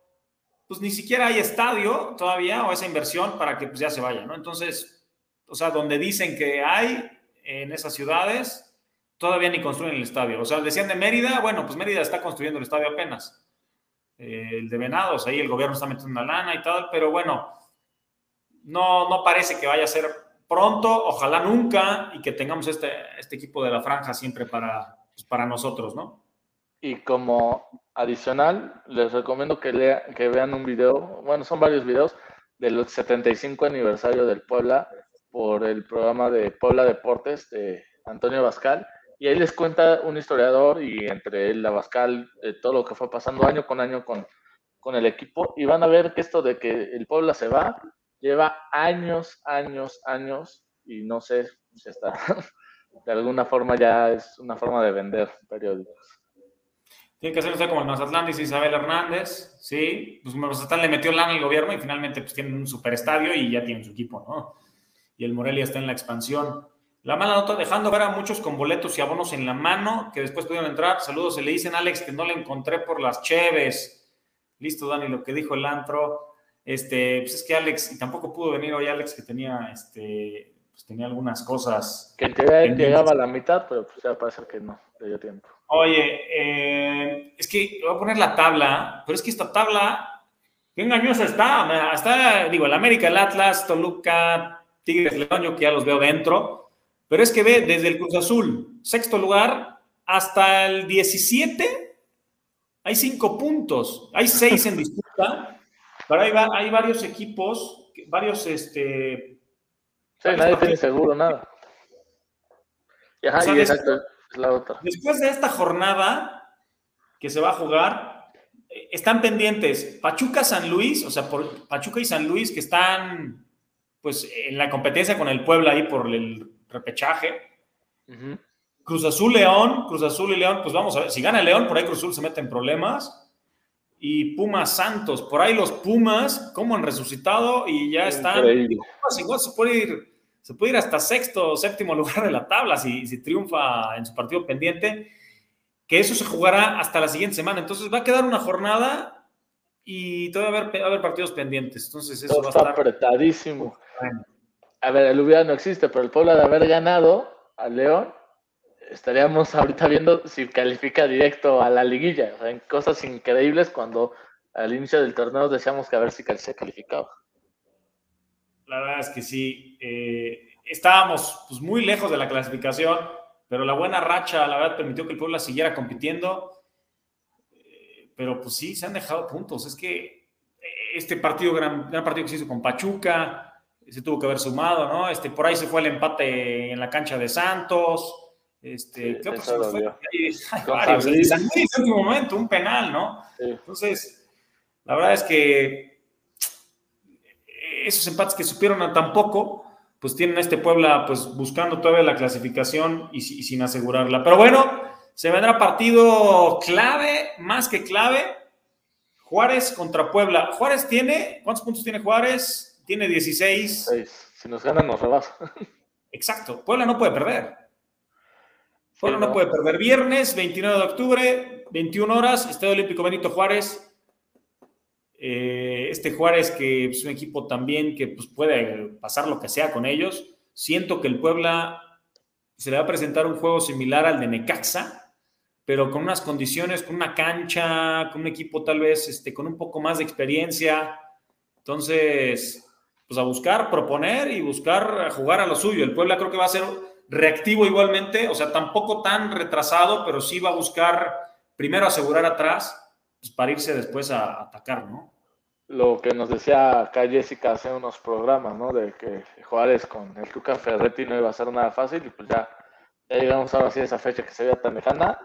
pues ni siquiera hay estadio todavía o esa inversión para que pues ya se vaya, ¿no? Entonces, o sea, donde dicen que hay en esas ciudades, todavía ni construyen el estadio. O sea, decían de Mérida, bueno, pues Mérida está construyendo el estadio apenas. Eh, el de Venados, ahí el gobierno está metiendo una lana y tal, pero bueno, no, no parece que vaya a ser pronto, ojalá nunca, y que tengamos este, este equipo de la franja siempre para, pues, para nosotros, ¿no? Y como adicional, les recomiendo que, lea, que vean un video, bueno, son varios videos, del 75 aniversario del Puebla por el programa de Puebla Deportes de Antonio Bascal y ahí les cuenta un historiador y entre él, la Bascal, todo lo que fue pasando año con año con, con el equipo. Y van a ver que esto de que el Puebla se va, lleva años, años, años. Y no sé si está, de alguna forma ya es una forma de vender periódicos. Tiene que hacer como el Mazatlán, dice Isabel Hernández. Sí, pues Mazatlán le metió lana al gobierno y finalmente pues tienen un superestadio y ya tienen su equipo, ¿no? Y el Morelia está en la expansión. La mala nota, dejando ver a muchos con boletos y abonos en la mano, que después pudieron entrar. Saludos, se le dicen Alex que no le encontré por las cheves. Listo, Dani, lo que dijo el antro. Este, pues es que Alex, y tampoco pudo venir hoy Alex, que tenía, este, pues tenía algunas cosas. Que llegaba a la mitad, pero pues ya parece que no, le dio tiempo. Oye, eh, es que voy a poner la tabla, pero es que esta tabla, qué engañosa está. Está, digo, el América, el Atlas, Toluca, Tigres, León, yo que ya los veo dentro pero es que ve desde el Cruz Azul, sexto lugar, hasta el 17, hay cinco puntos, hay seis en disputa, pero hay, hay varios equipos, varios, este, Sí, nadie tiene seguro nada. Y, ajá, y exacto, es la otra. Después de esta jornada que se va a jugar, eh, están pendientes Pachuca San Luis, o sea, por Pachuca y San Luis que están pues en la competencia con el Puebla ahí por el repechaje. Cruz Azul León, Cruz Azul y León, pues vamos a ver, si gana León, por ahí Cruz Azul se mete en problemas. Y Pumas Santos, por ahí los Pumas, como han resucitado y ya están. igual se puede ir, se puede ir hasta sexto o séptimo lugar de la tabla si, si triunfa en su partido pendiente. Que eso se jugará hasta la siguiente semana. Entonces va a quedar una jornada y todavía va a haber, partidos pendientes. Entonces eso va a estar. apretadísimo. A ver, el hubiera no existe, pero el Puebla de haber ganado al León estaríamos ahorita viendo si califica directo a la liguilla. O sea, en cosas increíbles cuando al inicio del torneo decíamos que a ver si se calificaba. La verdad es que sí. Eh, estábamos pues, muy lejos de la clasificación, pero la buena racha, la verdad, permitió que el Puebla siguiera compitiendo. Eh, pero pues sí, se han dejado puntos. Es que este partido, gran, gran partido que se hizo con Pachuca, se tuvo que haber sumado, ¿no? Este, por ahí se fue el empate en la cancha de Santos. Este, ¿Qué otro fue? Hay, varios. El en último momento, un penal, ¿no? Entonces, la verdad es que esos empates que supieron a tan poco, pues tienen a este Puebla pues buscando todavía la clasificación y, y sin asegurarla. Pero bueno, se vendrá partido clave, más que clave. Juárez contra Puebla. Juárez tiene, ¿cuántos puntos tiene Juárez? Tiene 16. Si nos ganan, nos rebasa. Exacto. Puebla no puede perder. Bueno, no puede perder. Viernes, 29 de octubre, 21 horas, Estadio Olímpico Benito Juárez. Eh, este Juárez que es un equipo también que pues, puede pasar lo que sea con ellos. Siento que el Puebla se le va a presentar un juego similar al de Necaxa, pero con unas condiciones, con una cancha, con un equipo tal vez este, con un poco más de experiencia. Entonces, pues a buscar, proponer y buscar jugar a lo suyo. El Puebla creo que va a ser reactivo igualmente, o sea, tampoco tan retrasado, pero sí va a buscar primero asegurar atrás pues, para irse después a atacar, ¿no? Lo que nos decía acá Jessica hace unos programas, ¿no? De que Juárez con el Tuca Ferretti no iba a ser nada fácil y pues ya, llegamos ahora sí a esa fecha que se veía tan lejana.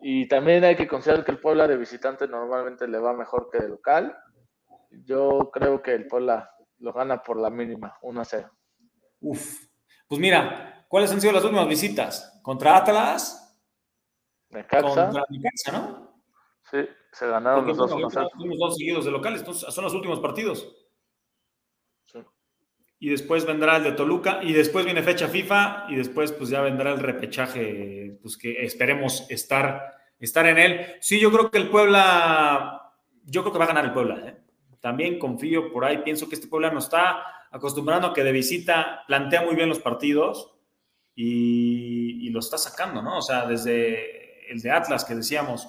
Y también hay que considerar que el Puebla de visitante normalmente le va mejor que de local. Yo creo que el Puebla lo gana por la mínima, 1 a 0. Uf, pues mira, ¿Cuáles han sido las últimas visitas? ¿Contra Atlas? Necaxa. Contra Necaxa, ¿no? Sí, se ganaron los dos. Los dos seguidos de locales, entonces son los últimos partidos. Sí. Y después vendrá el de Toluca, y después viene fecha FIFA, y después pues ya vendrá el repechaje, pues que esperemos estar, estar en él. Sí, yo creo que el Puebla, yo creo que va a ganar el Puebla. ¿eh? También confío por ahí, pienso que este Puebla no está acostumbrando a que de visita plantea muy bien los partidos y, lo está sacando, ¿no? O sea, desde el de Atlas que decíamos,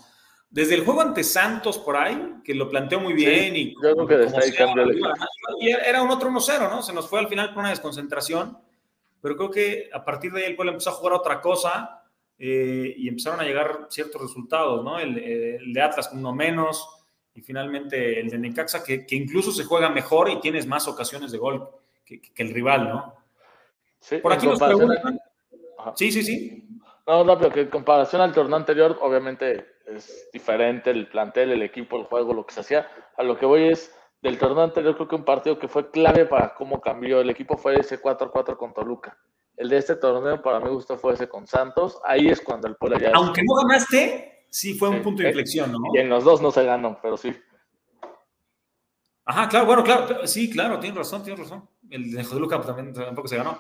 desde el juego ante Santos por ahí, que lo planteó muy bien y, yo creo que desde ahí cambió y era un otro 1-0, ¿no? Se nos fue al final por una desconcentración, pero creo que a partir de ahí el pueblo empezó a jugar otra cosa eh, y empezaron a llegar ciertos resultados, ¿no? El, de Atlas con uno menos y finalmente el de Necaxa, que, que, incluso se juega mejor y tienes más ocasiones de gol que, que el rival, ¿no? Sí, por aquí nos preguntan... Sí, sí, sí. No, no, pero que en comparación al torneo anterior, obviamente es diferente el plantel, el equipo, el juego, lo que se hacía. A lo que voy es, del torneo anterior, creo que un partido que fue clave para cómo cambió el equipo fue ese 4-4 con Toluca. El de este torneo, para mi gusto, fue ese con Santos. Ahí es cuando el Puebla ya. Aunque no ganaste, sí fue un punto de inflexión, ¿no? Y en los dos no se ganó, pero sí. Ajá, claro, bueno, claro. Sí, claro, tienes razón, tienes razón. El de Toluca también tampoco se ganó.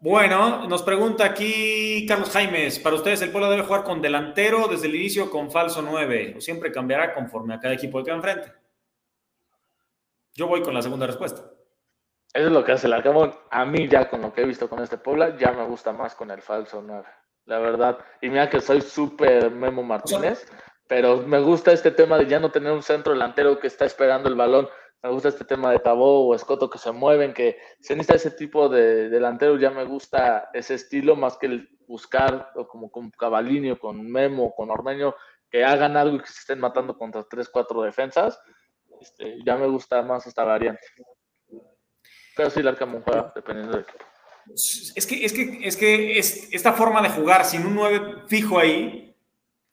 Bueno, nos pregunta aquí Carlos Jaimes, para ustedes el Puebla debe jugar con delantero desde el inicio con falso 9 o siempre cambiará conforme a cada equipo que va enfrente. Yo voy con la segunda respuesta. Eso es lo que hace el Arcamón. A mí ya con lo que he visto con este Puebla, ya me gusta más con el falso 9. La verdad. Y mira que soy súper Memo Martínez, pero me gusta este tema de ya no tener un centro delantero que está esperando el balón me gusta este tema de Tabó o Escoto que se mueven, que se necesita ese tipo de delanteros, ya me gusta ese estilo más que el buscar o como con Cavalini o con Memo o con Ormeño que hagan algo y que se estén matando contra tres, cuatro defensas. Este, ya me gusta más esta variante. Pero sí, el Arcamón juega dependiendo del equipo. Es que, es que, es que es, esta forma de jugar sin un 9 fijo ahí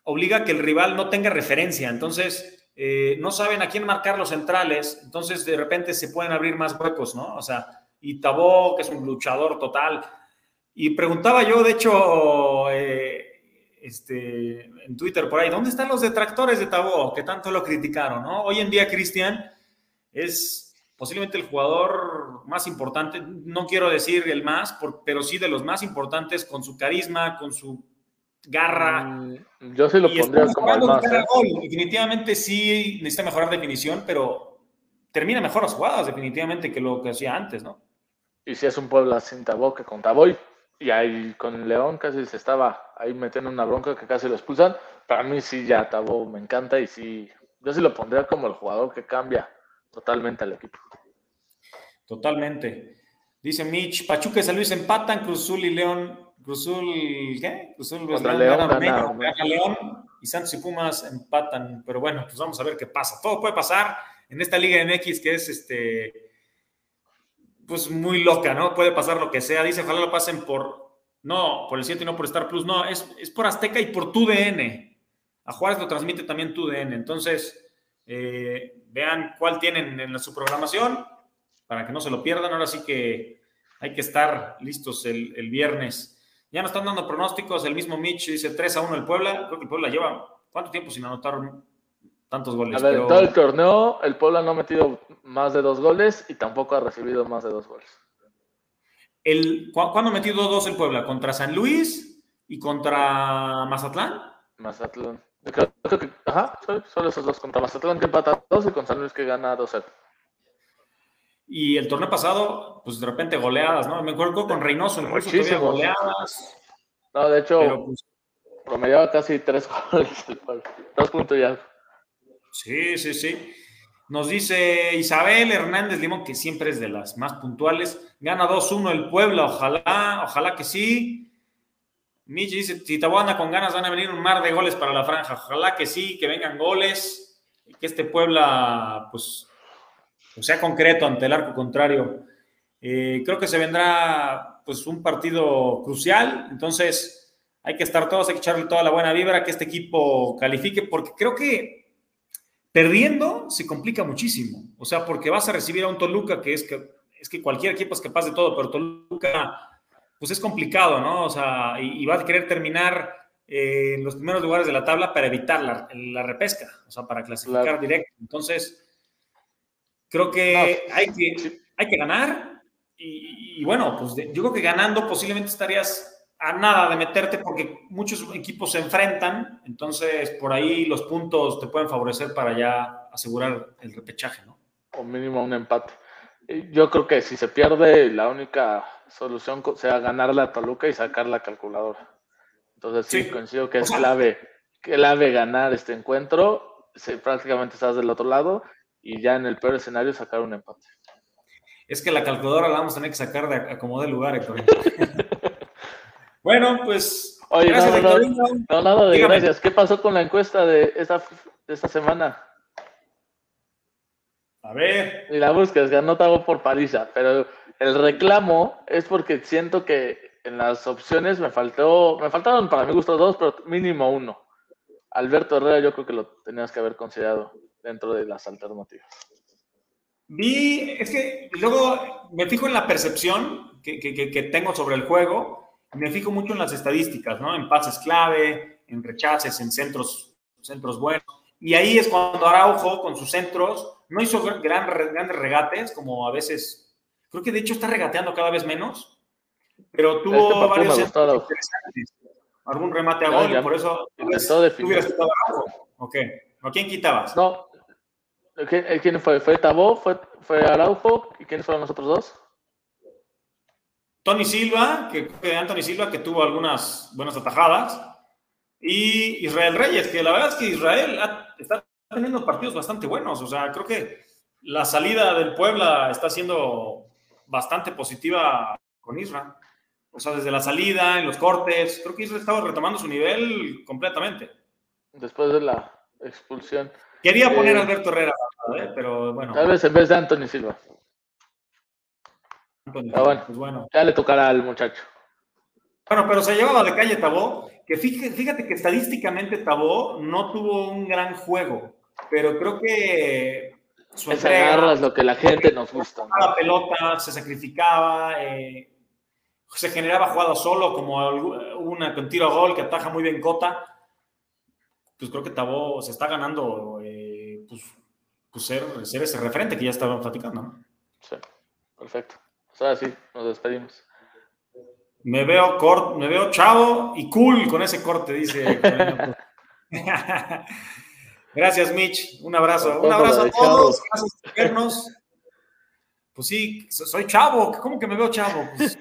obliga a que el rival no tenga referencia. Entonces, eh, no saben a quién marcar los centrales. Entonces, de repente se pueden abrir más huecos, ¿no? O sea, y Tabó, que es un luchador total. Y preguntaba yo, de hecho, eh, este, en Twitter por ahí, ¿dónde están los detractores de Tabó que tanto lo criticaron? ¿no? Hoy en día, Cristian es posiblemente el jugador más importante, no quiero decir el más, pero sí de los más importantes con su carisma, con su garra. Mm, yo sí lo pondría como el más. ¿eh? Definitivamente sí necesita mejorar definición, pero termina mejor las jugadas definitivamente que lo que hacía antes, ¿no? Y si es un Puebla sin Taboque con Taboy, y ahí con León casi se estaba ahí metiendo una bronca que casi lo expulsan, para mí sí ya Tabo me encanta y sí, yo sí lo pondría como el jugador que cambia totalmente al equipo. Totalmente. Dice Mitch, Pachuca y San Luis empatan, Cruzul y León, Cruzul, ¿qué? Cruzul Contra León, León, León y Santos y Pumas empatan, pero bueno, pues vamos a ver qué pasa. Todo puede pasar en esta Liga MX que es este pues muy loca, ¿no? Puede pasar lo que sea. Dice, ojalá lo pasen por, no, por el 7 y no por Star Plus. No, es, es por Azteca y por TUDN. A Juárez lo transmite también TUDN. Entonces, eh, vean cuál tienen en su programación para que no se lo pierdan. Ahora sí que hay que estar listos el, viernes. Ya nos están dando pronósticos. El mismo Mitch dice 3 a 1 el Puebla. Creo que el Puebla lleva cuánto tiempo sin anotar tantos goles. A ver, todo el torneo, el Puebla no ha metido más de dos goles y tampoco ha recibido más de dos goles. El, ¿Cuándo ha metido dos el Puebla? ¿Contra San Luis y contra Mazatlán? Mazatlán. Creo, que, ajá, solo esos dos. Contra Mazatlán que empata dos y con San Luis que gana 2-0. Y el torneo pasado, pues de repente goleadas, ¿no? Me acuerdo con Reynoso, incluso todavía goleadas. No, de hecho, pues, promediaba casi tres goles Dos puntos ya. Sí, sí, sí. Nos dice Isabel Hernández Limón, que siempre es de las más puntuales. Gana 2-1 el Puebla, ojalá, ojalá que sí. Michi dice, si Tabuana con ganas van a venir un mar de goles para la franja. Ojalá que sí, que vengan goles que este Puebla, pues, pues sea concreto ante el arco contrario. Eh, creo que se vendrá, pues, un partido crucial. Entonces, hay que estar todos, hay que echarle toda la buena vibra, que este equipo califique, porque creo que Perdiendo se complica muchísimo, o sea, porque vas a recibir a un Toluca que es que, es que cualquier equipo es capaz de todo, pero Toluca, pues es complicado, ¿no? O sea, y, va a querer terminar eh, en los primeros lugares de la tabla para evitar la, repesca, o sea, para clasificar directo. Entonces, creo que, hay, que hay que ganar y, y bueno, pues yo creo que ganando posiblemente estarías a nada de meterte porque muchos equipos se enfrentan, entonces por ahí los puntos te pueden favorecer para ya asegurar el repechaje, ¿no? O mínimo un empate. Yo creo que si se pierde, la única solución sea ganar la Toluca y sacar la calculadora. Entonces sí, coincido que es clave, clave ganar este encuentro, prácticamente estás del otro lado y ya en el peor escenario sacar un empate. Es que la calculadora la vamos a tener que sacar de acomodar lugar, Héctor. Bueno, pues. Oye, gracias, no, no, nada de gracias. ¿Qué pasó con la encuesta de esta, de esta semana? A ver. Y la buscas, ganó Tago por paliza, pero el reclamo es porque siento que en las opciones me faltó, me faltaron para mi gusto dos, pero mínimo uno. Alberto Herrera yo creo que lo tenías que haber considerado dentro de las alternativas. Vi, es que luego me fijo en la percepción que, que, que tengo sobre el juego me fijo mucho en las estadísticas, ¿no? En pases clave, en rechaces, en centros, centros buenos. Y ahí es cuando Araujo, con sus centros, no hizo gran, grandes regates, como a veces, creo que de hecho está regateando cada vez menos, pero tuvo este varios interesantes. Algún remate a gol, y por eso Araujo. Ok. ¿A quién quitabas? No. ¿Quién fue? ¿Fue Tabó? ¿Fue, ¿Fue Araujo? ¿Y quiénes fueron los otros dos? Tony Silva, que Anthony Silva, que tuvo algunas buenas atajadas, y Israel Reyes, que la verdad es que Israel está teniendo partidos bastante buenos. O sea, creo que la salida del Puebla está siendo bastante positiva con Israel. O sea, desde la salida, en los cortes, creo que Israel estaba retomando su nivel completamente. Después de la expulsión. Quería poner a eh, Alberto Herrera, ¿eh? pero bueno. Tal vez en vez de Anthony Silva. bueno, pues bueno, ya le tocará al muchacho. Bueno, pero se llevaba de calle Tabó, que fíjate, que estadísticamente Tabó no tuvo un gran juego, pero creo que su es lo que la gente nos gusta. La pelota, se sacrificaba, eh, se generaba jugada solo, como una con tiro a gol que ataja muy bien Cota. Pues creo que Tabó se está ganando eh, pues, pues ser, ser, ese referente que ya estábamos platicando. ¿no? Sí, perfecto. O sea, sí, nos despedimos. Me veo, cort, me veo chavo y cool con ese corte, dice. Gracias, Mitch. Un abrazo. Un abrazo a todos. Gracias por vernos. Pues sí, soy chavo. ¿Cómo que me veo chavo? Pues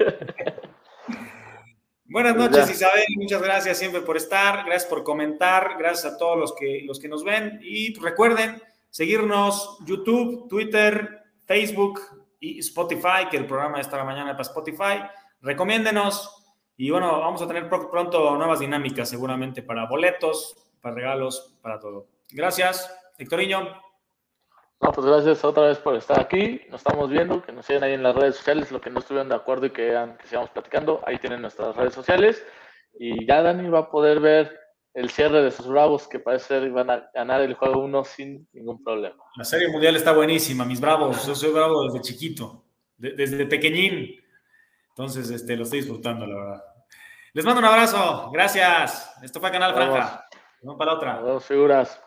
Buenas pues noches, Isabel. Muchas gracias siempre por estar. Gracias por comentar. Gracias a todos los que, los que nos ven. Y recuerden seguirnos YouTube, Twitter, Facebook y Spotify, que el programa está la mañana para Spotify recomiéndenos. Y bueno, vamos a tener pronto nuevas dinámicas seguramente para boletos, para regalos, para todo. Gracias, Hectorinho. No, pues gracias otra vez por estar aquí. Nos estamos viendo, que nos sigan ahí en las redes sociales, lo que no estuvieron de acuerdo y que, que platicando. Ahí tienen nuestras redes sociales. Y ya Dani va a poder ver el cierre de sus bravos, que parece ser van a ganar el juego uno sin ningún problema. La serie mundial está buenísima, mis bravos. Yo soy bravo desde chiquito, desde pequeñín. Entonces, este, lo estoy disfrutando, la verdad. Les mando un abrazo. Gracias. Esto fue Canal Franja. Vamos para otra. Dos figuras.